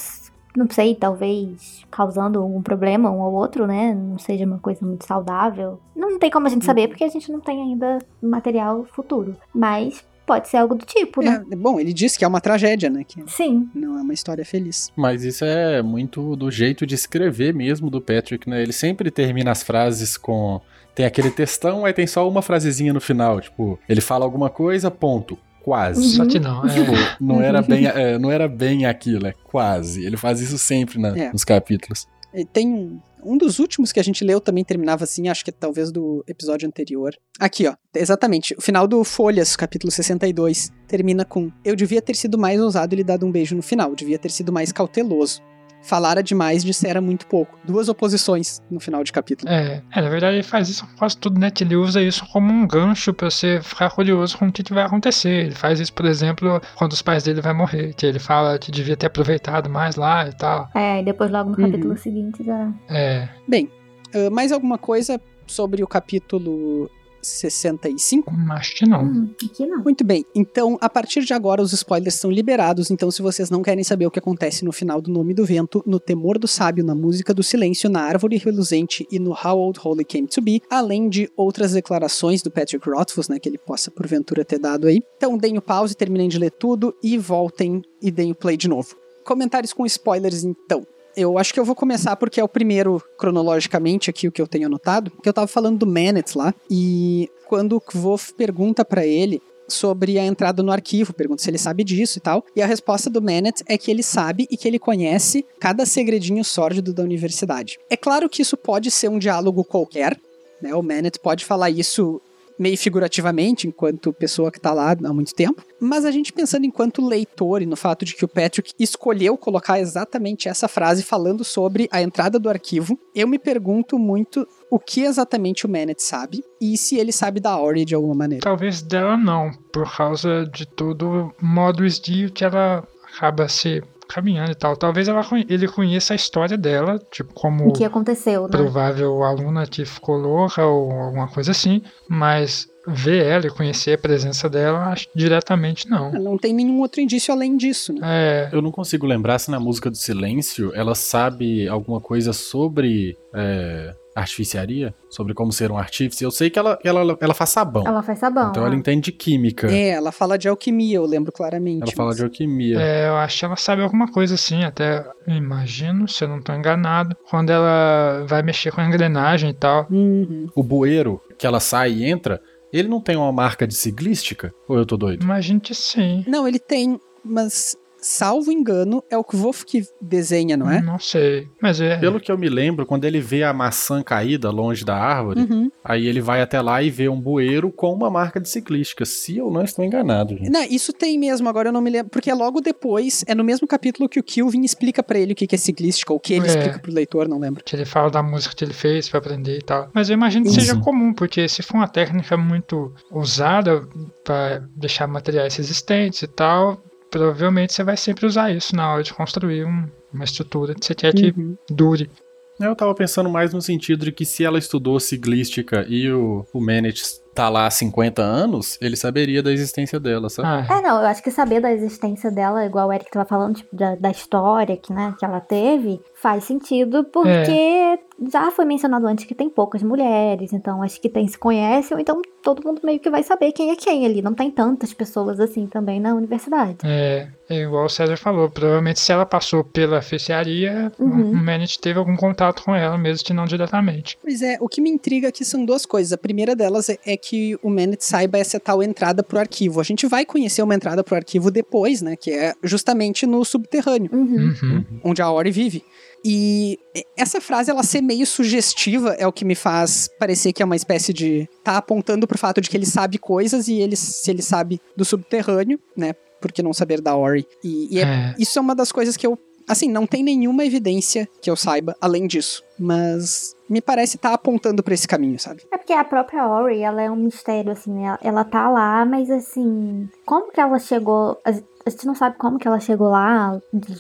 não sei, talvez causando algum problema um ao outro, né? Não seja uma coisa muito saudável. Não tem como a gente saber, porque a gente não tem ainda material futuro. Mas pode ser algo do tipo, né? É, bom, ele disse que é uma tragédia, né? Que Sim. não é uma história feliz. Mas isso é muito do jeito de escrever mesmo do Patrick, né? Ele sempre termina as frases com. Tem aquele textão, aí tem só uma frasezinha no final. Tipo, ele fala alguma coisa, ponto. Quase. Só que não. Tipo, É. não era bem, é, não era bem aquilo, é quase. Ele faz isso sempre na- É. nos capítulos. E Tem um, um dos últimos que a gente leu também terminava assim, acho que talvez do episódio anterior. Aqui, ó. Exatamente. O final do Folhas, capítulo 62, termina com: Eu devia ter sido mais ousado e lhe dado um beijo no final. Devia ter sido mais cauteloso. Falara demais, dissera muito pouco. Duas oposições no final de capítulo. É, é, na verdade ele faz isso com quase tudo, né? Que ele usa isso como um gancho pra você ficar curioso com o que, que vai acontecer. Ele faz isso, por exemplo, quando os pais dele vão morrer, que ele fala que devia ter aproveitado mais lá e tal. É, e depois logo no Uhum. capítulo seguinte já. É, Bem, ah, mais alguma coisa sobre o capítulo 65? acho que não. Hum, aqui não. Muito bem, então a partir de agora os spoilers são liberados, então se vocês não querem saber o que acontece no final do Nome do Vento, no Temor do Sábio, na Música do Silêncio, na Árvore Reluzente e no How Old Holy Came to Be, além de outras declarações do Patrick Rothfuss, né, que ele possa porventura ter dado aí. Então deem o pause, terminem de ler tudo e voltem e deem o play de novo. Comentários com spoilers então. Eu acho que eu vou começar porque é o primeiro, cronologicamente, aqui o que eu tenho anotado. Que eu tava falando do Manet lá. E quando o Kvof pergunta pra ele sobre a entrada no arquivo, pergunta se ele sabe disso e tal. E a resposta do Manet é que ele sabe e que ele conhece cada segredinho sórdido da universidade. É claro que isso pode ser um diálogo qualquer, né? O Manet pode falar isso meio figurativamente, enquanto pessoa que tá lá há muito tempo. Mas a gente pensando enquanto leitor e no fato de que o Patrick escolheu colocar exatamente essa frase falando sobre a entrada do arquivo, eu me pergunto muito o que exatamente o Manet sabe e se ele sabe da Ori de alguma maneira. Talvez dela não, por causa de todo o modus de que ela acaba se caminhando e tal. Talvez ela, ele conheça a história dela, tipo, como O que aconteceu, né? provável aluna que ficou louca ou alguma coisa assim, mas ver ela e conhecer a presença dela, acho que diretamente não. Não tem nenhum outro indício além disso, né? É, Eu não consigo lembrar se na música do silêncio ela sabe alguma coisa sobre é, artificiaria, sobre como ser um artífice. Eu sei que ela, ela, ela faz sabão. Ela faz sabão. então ela né? entende de química. É, ela fala de alquimia, eu lembro claramente. Ela fala mas- de alquimia. é, eu acho que ela sabe alguma coisa assim, até eu imagino, se eu não tô enganado, quando ela vai mexer com a engrenagem e tal. Uhum. O bueiro que ela sai e entra, ele não tem uma marca de ciclística? Ou eu tô doido? Imagino que sim. Não, ele tem, mas salvo engano, é o Kvof que desenha, não é? Não sei, mas é. Pelo que eu me lembro, quando ele vê a maçã caída longe da árvore, Uhum. aí ele vai até lá e vê um bueiro com uma marca de ciclística, se eu não estou enganado, gente. Não, isso tem mesmo, agora eu não me lembro, porque é logo depois, é no mesmo capítulo que o Kilvin explica pra ele o que é ciclística, ou o que ele É. explica pro leitor, não lembro. que ele fala da música que ele fez pra aprender e tal. Mas eu imagino que Isso. seja comum, porque se for uma técnica muito usada pra deixar materiais resistentes e tal, provavelmente você vai sempre usar isso na hora de construir um- uma estrutura que você quer que Uhum. dure. Eu tava pensando mais no sentido de que se ela estudou ciclística e o, o Manet tá lá há 50 anos, ele saberia da existência dela, sabe? Ah, É, não, eu acho que saber da existência dela, igual o Eric tava falando, tipo, da, da história que, né, que ela teve, faz sentido porque já foi mencionado antes que tem poucas mulheres, então acho que tem se conhece, ou então todo mundo meio que vai saber quem é quem ali. Não tem tantas pessoas assim também na universidade. é, é igual o César falou, provavelmente se ela passou pela oficiaria, Uhum. o Manet teve algum contato com ela, mesmo que não diretamente. Pois é, o que me intriga aqui são duas coisas. A primeira delas é, é que o Manet saiba essa tal entrada pro arquivo. A gente vai conhecer uma entrada pro arquivo depois, né? Que é justamente no subterrâneo, Uhum. Uhum. onde a Ori vive. E essa frase, ela ser meio sugestiva, é o que me faz parecer que é uma espécie de. tá apontando pro fato de que ele sabe coisas e ele, se ele sabe do subterrâneo, né? Por que não saber da Ori? E, e é- É. isso é uma das coisas que eu. Assim, não tem nenhuma evidência que eu saiba além disso. Mas me parece estar apontando pra esse caminho, sabe? É porque a própria Ori, ela é um mistério, assim, né? Ela, ela tá lá, mas assim, como que ela chegou. A, a gente não sabe como que ela chegou lá,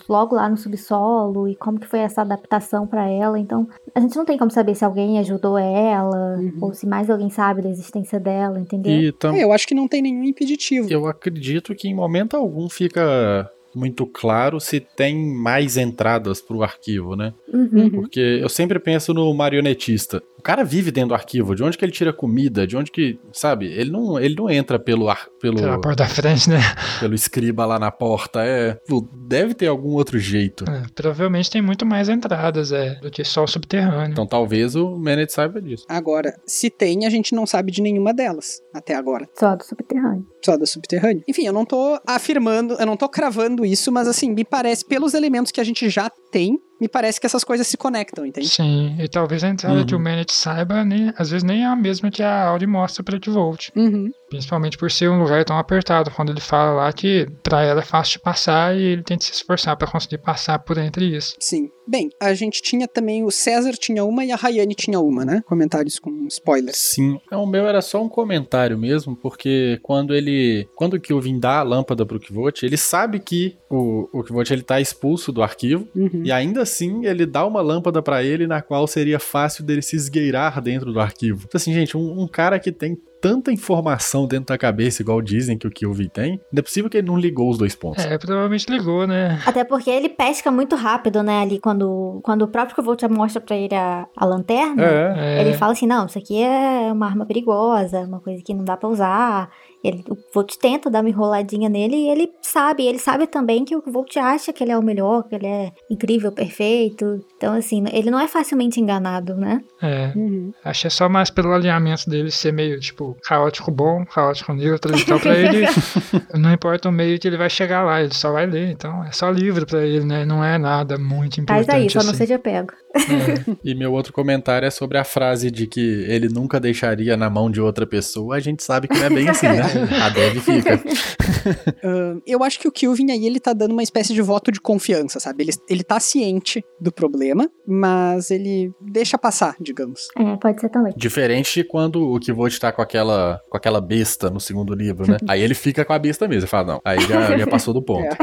logo lá no subsolo, e como que foi essa adaptação pra ela. Então, a gente não tem como saber se alguém ajudou ela, Uhum. ou se mais alguém sabe da existência dela, entendeu? E tam- É, eu acho que não tem nenhum impeditivo. eu acredito que em momento algum fica muito claro se tem mais entradas pro arquivo, né? Uhum. Uhum. Porque eu sempre penso no marionetista. O cara vive dentro do arquivo. De onde que ele tira comida? De onde que. Sabe? Ele não, ele não entra pelo, ar, pelo, Pela porta da frente, né? pelo escriba lá na porta. É. Deve ter algum outro jeito. É, provavelmente tem muito mais entradas, é, do que só o subterrâneo. Então talvez o Manet saiba disso. Agora, se tem, a gente não sabe de nenhuma delas até agora. Só do subterrâneo. Só da subterrâneo. Enfim, eu não tô afirmando, eu não tô cravando isso, mas assim, me parece, pelos elementos que a gente já tem, me parece que essas coisas se conectam, entende? Sim, e talvez a entrada Uhum. que o Manet saiba, nem, às vezes nem é a mesma que a Audi mostra pra Volt. Uhum. Principalmente por ser um lugar tão apertado, quando ele fala lá que pra ela é fácil de passar e ele tem que se esforçar pra conseguir passar por entre isso. Sim. Bem, a gente tinha também, o César tinha uma e a Rayane tinha uma, né? Comentários com spoilers. Sim. Não, o meu era só um comentário mesmo, porque quando ele. Quando o Kilvin dá a lâmpada pro Kvot, ele sabe que o, o Kvot ele tá expulso do arquivo. Uhum. E ainda assim, ele dá uma lâmpada pra ele na qual seria fácil dele se esgueirar dentro do arquivo. Então, assim, gente, um, um cara que tem tanta informação dentro da cabeça, igual dizem que o Kilvin tem, não é possível que ele não ligou os dois pontos. É, provavelmente ligou, né? Até porque ele pesca muito rápido, né? Ali quando, quando o próprio Volt mostra pra ele a, a lanterna. É. É, Ele fala assim, não, isso aqui é uma arma perigosa, uma coisa que não dá pra usar. Ele, o Volt tenta dar uma enroladinha nele e ele sabe, ele sabe também que o Volt acha que ele é o melhor, que ele é incrível, perfeito. Então, assim, ele não é facilmente enganado, né? é. Uhum. Achei só mais pelo alinhamento dele ser meio, tipo, caótico bom, caótico neutro. Então, pra ele, não importa o meio que ele vai chegar lá, ele só vai ler. Então, é só livre pra ele, né? Não é nada muito Faz importante aí, só não assim. seja pego. É. E meu outro comentário é sobre a frase de que ele nunca deixaria na mão de outra pessoa. A gente sabe que não é bem assim, né? A Dev fica. Ah, eu acho que o Kilvin aí, ele tá dando uma espécie de voto de confiança, sabe? Ele, ele tá ciente do problema, mas ele deixa passar, digamos. É, pode ser também. Diferente de quando o Kvot tá com aquela, com aquela besta no segundo livro, né? Aí ele fica com a besta mesmo. Ele fala, não, aí já, já passou do ponto.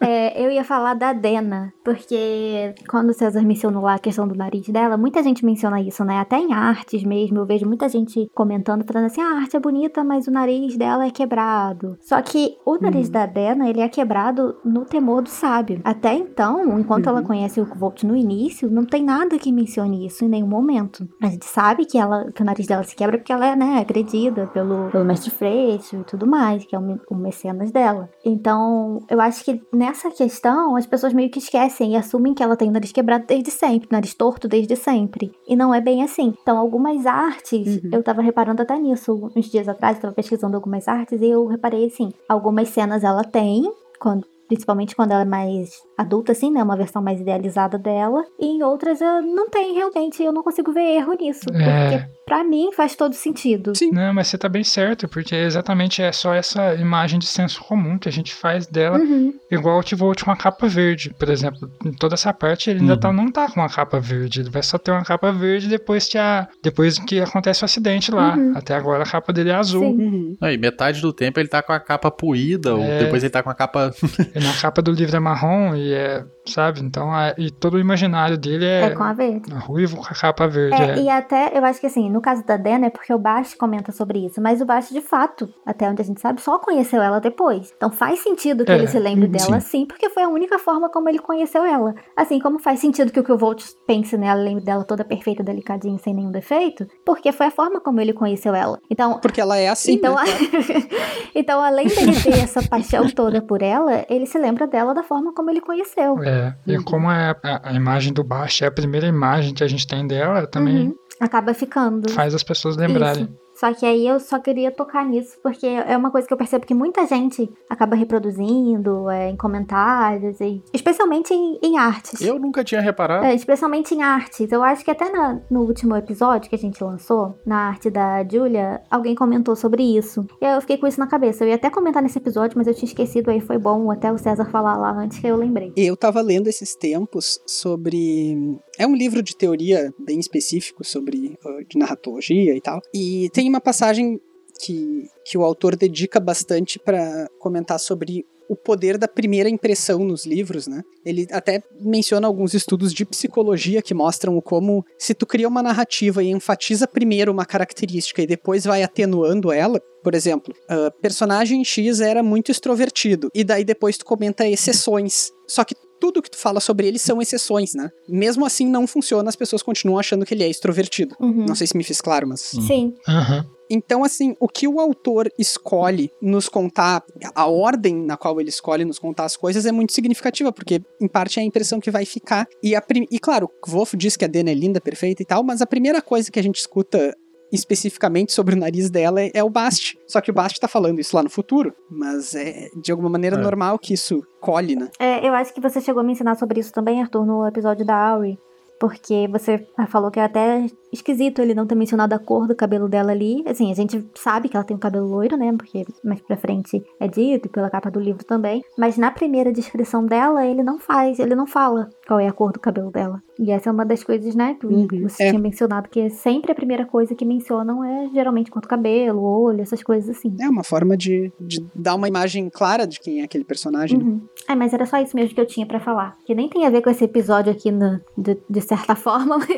É, eu ia falar da Dena, porque quando o César mencionou lá a questão do nariz dela, muita gente menciona isso, né? Até em artes mesmo, eu vejo muita gente comentando, falando assim, ah, a arte é bonita, mas o nariz dela é quebrado. Só que o nariz Uhum. da Dena, ele é quebrado no temor do sábio. Até então, enquanto ela Uhum. conhece o Volt no início, não tem nada que mencione isso em nenhum momento. A gente sabe que, ela, que o nariz dela se quebra porque ela é, né, agredida pelo, pelo mestre Freixo e tudo mais, que é o, o mecenas dela. Então, eu acho que nessa questão, as pessoas meio que esquecem e assumem que ela tem o nariz quebrado desde sempre, nariz torto desde sempre. E não é bem assim. Então, algumas artes, Uhum. eu tava reparando até nisso uns dias atrás, eu tava pesquisando algumas artes e eu reparei assim, algumas cenas ela tem, quando principalmente quando ela é mais adulta, assim, né? Uma versão mais idealizada dela. E em outras eu não tem, realmente, eu não consigo ver erro nisso. É. Porque pra mim faz todo sentido. Sim. Não, mas você tá bem certo, porque exatamente é só essa imagem de senso comum que a gente faz dela, Uhum. igual o T-Volt com a capa verde, por exemplo. Em toda essa parte ele ainda Uhum. tá, não tá com uma capa verde, ele vai só ter uma capa verde depois que, a, depois que acontece o acidente lá. Uhum. Até agora a capa dele é azul. Sim. Uhum. Aí, metade do tempo ele tá com a capa puída, ou É. depois ele tá com a capa na capa do livro é marrom e é, sabe? Então, é, e todo o imaginário dele é, É com a verde. ruivo com a capa verde. É, É, e até, eu acho que assim, no caso da Dana é porque o Bast comenta sobre isso, mas o Bast, de fato, até onde a gente sabe, só conheceu ela depois. Então faz sentido que É, ele se lembre dela, sim, porque foi a única forma como ele conheceu ela. Assim, como faz sentido que o que o Volt pense nela, lembre dela toda perfeita, delicadinha, sem nenhum defeito, porque foi a forma como ele conheceu ela. Então, Porque ela é assim, então, né? então, além dele ter essa paixão toda por ela, ele se lembra dela da forma como ele conheceu. É, e Uhum. como é a, a imagem do Bast é a primeira imagem que a gente tem dela, também Uhum. Acaba ficando. faz as pessoas lembrarem. Isso. Só que aí eu só queria tocar nisso, porque é uma coisa que eu percebo que muita gente acaba reproduzindo é, em comentários, e, especialmente em, em artes. Eu nunca tinha reparado. É, especialmente em artes. Eu acho que até na- no último episódio que a gente lançou, na arte da Julia, alguém comentou sobre isso. E aí eu fiquei com isso na cabeça. Eu ia até comentar nesse episódio, mas eu tinha esquecido, aí foi bom até o César falar lá antes que eu lembrei. Eu tava lendo esses tempos sobre. É um livro de teoria bem específico sobre uh, de narratologia e tal. E tem uma passagem que, que o autor dedica bastante para comentar sobre o poder da primeira impressão nos livros, né? Ele até menciona alguns estudos de psicologia que mostram como se tu cria uma narrativa e enfatiza primeiro uma característica e depois vai atenuando ela, por exemplo, ah, personagem X era muito extrovertido e daí depois tu comenta exceções. Só que tudo que tu fala sobre ele são exceções, né? Mesmo assim não funciona, as pessoas continuam achando que ele é extrovertido. Uhum. Não sei se me fiz claro, mas Sim. Aham. então, assim, o que o autor escolhe nos contar, a ordem na qual ele escolhe nos contar as coisas é muito significativa, porque, em parte, é a impressão que vai ficar. E, a prim... e claro, o Wolf diz que a Dana é linda, perfeita e tal, mas a primeira coisa que a gente escuta especificamente sobre o nariz dela é, o Bast. Só que o Bast tá falando isso lá no futuro, mas é de alguma maneira É. normal que isso colhe, né? É, eu acho que você chegou a me ensinar sobre isso também, Arthur, no episódio da Auri. Porque você falou que até esquisito ele não ter mencionado a cor do cabelo dela ali. Assim, a gente sabe que ela tem o cabelo loiro, né? Porque mais pra frente é dito, e pela capa do livro também. Mas na primeira descrição dela, ele não faz, ele não fala qual é a cor do cabelo dela. E essa é uma das coisas, né, que Uhum, você é. tinha mencionado, que sempre a primeira coisa que mencionam é geralmente do cabelo, olho, essas coisas assim. É uma forma de, de dar uma imagem clara de quem é aquele personagem. né? Uhum. É, mas era só isso mesmo que eu tinha pra falar. Que nem tem a ver com esse episódio aqui, no- de, de certa forma, mas...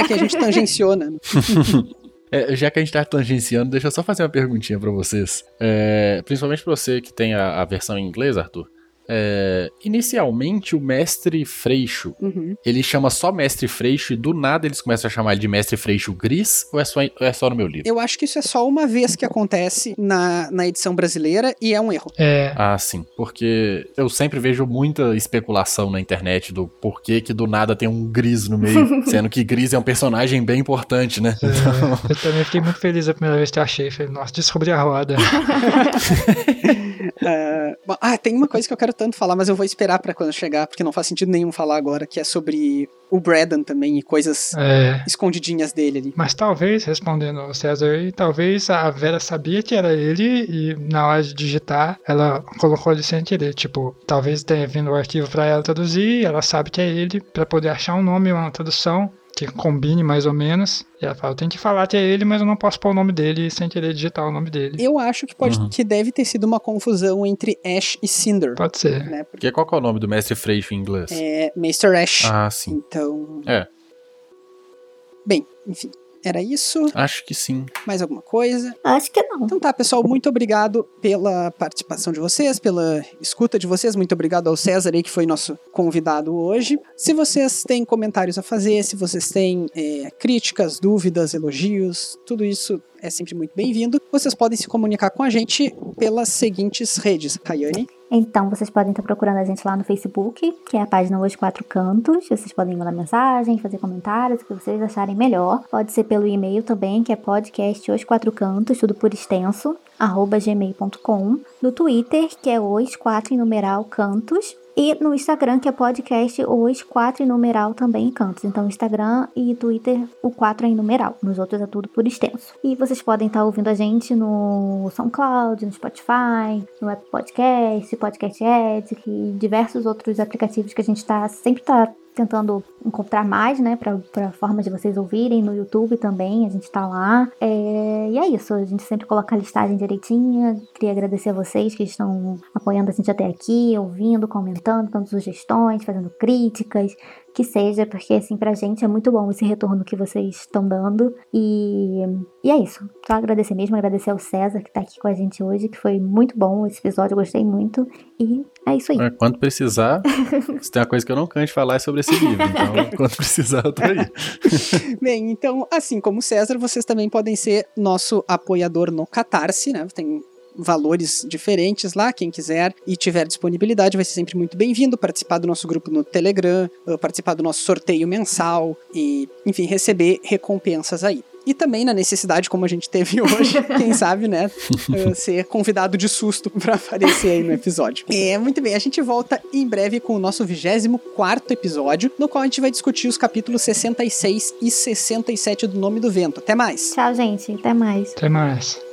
É que a gente né? É, já que a gente tá tangenciando, deixa eu só fazer uma perguntinha pra vocês. É, principalmente pra você que tem a, a versão em inglês, Arthur. É, inicialmente, o mestre Freixo, Uhum. ele chama só mestre Freixo e do nada eles começam a chamar ele de mestre Freixo Gris? Ou é só, ou é só no meu livro? Eu acho que isso é só uma vez que acontece na, na edição brasileira e é um erro. É, Ah, sim. Porque eu sempre vejo muita especulação na internet do porquê que do nada tem um Gris no meio. sendo que Gris é um personagem bem importante, né? é, eu também fiquei muito feliz a primeira vez que eu achei. Falei, nossa, descobri a roda. Ah, bom, ah, tem uma coisa que eu quero tanto falar, mas eu vou esperar pra quando chegar, porque não faz sentido nenhum falar agora, que é sobre o Braden também e coisas É. escondidinhas dele ali. Mas talvez, respondendo ao César aí, talvez a Vera sabia que era ele e na hora de digitar ela colocou ele sem querer. Tipo, talvez tenha vindo o arquivo pra ela traduzir, ela sabe que é ele, pra poder achar um nome, uma tradução que combine mais ou menos. E ela fala, eu tenho que falar que é ele, mas eu não posso pôr o nome dele sem querer digitar o nome dele. Eu acho que pode Uhum. que deve ter sido uma confusão entre Ash e Cinder. Pode ser. Né? Porque Porque qual que é o nome do mestre Freixo em inglês? é Mr. Ash. Ah, sim. Então. É. Bem, enfim. Era isso. Acho que sim. Mais alguma coisa? Acho que não. Então tá, pessoal, muito obrigado pela participação de vocês, pela escuta de vocês. Muito obrigado ao César aí, que foi nosso convidado hoje. Se vocês têm comentários a fazer, se vocês têm é, críticas, dúvidas, elogios, tudo isso é sempre muito bem-vindo. Vocês podem se comunicar com a gente pelas seguintes redes. Rayane, Então, vocês podem estar procurando a gente lá no Facebook, que é a página Os Quatro Cantos. Vocês podem mandar mensagem, fazer comentários, o que vocês acharem melhor. Pode ser pelo e-mail também, que é podcast Os Quatro Cantos, tudo por extenso, arroba gmail.com. No Twitter, que é Os Quatro em numeral Cantos. E no Instagram, que é podcast Os Quatro em numeral também em Cantos. Então, Instagram e Twitter, o 4 é em numeral. Nos outros é tudo por extenso. E vocês podem estar ouvindo a gente no SoundCloud, no Spotify, no Apple Podcast, Podcast Edge e diversos outros aplicativos que a gente tá, sempre tá tentando encontrar mais, né, pra, pra forma de vocês ouvirem no YouTube também, a gente tá lá. É, e é isso, a gente sempre coloca a listagem direitinha. Queria agradecer a vocês que estão apoiando a gente até aqui, ouvindo, comentando, dando sugestões, fazendo críticas que seja, porque assim, pra gente é muito bom esse retorno que vocês estão dando. E, e é isso. Só agradecer mesmo, agradecer ao César que tá aqui com a gente hoje, que foi muito bom esse episódio, eu gostei muito. E é isso aí. Quando precisar, se tem uma coisa que eu não canto de falar é sobre esse livro. Então, quando precisar, eu tô aí. Bem, então, assim como o César, vocês também podem ser nosso apoiador no Catarse, né? Tem valores diferentes lá. Quem quiser e tiver disponibilidade vai ser sempre muito bem-vindo. Participar do nosso grupo no Telegram, uh, participar do nosso sorteio mensal e, enfim, receber recompensas aí. E também na necessidade, como a gente teve hoje, quem sabe, né? Uh, ser convidado de susto para aparecer aí no episódio. É, muito bem. A gente volta em breve com o nosso 24 episódio, no qual a gente vai discutir os capítulos 66 e 67 do Nome do Vento. Até mais. Tchau, gente. Até mais. Até mais.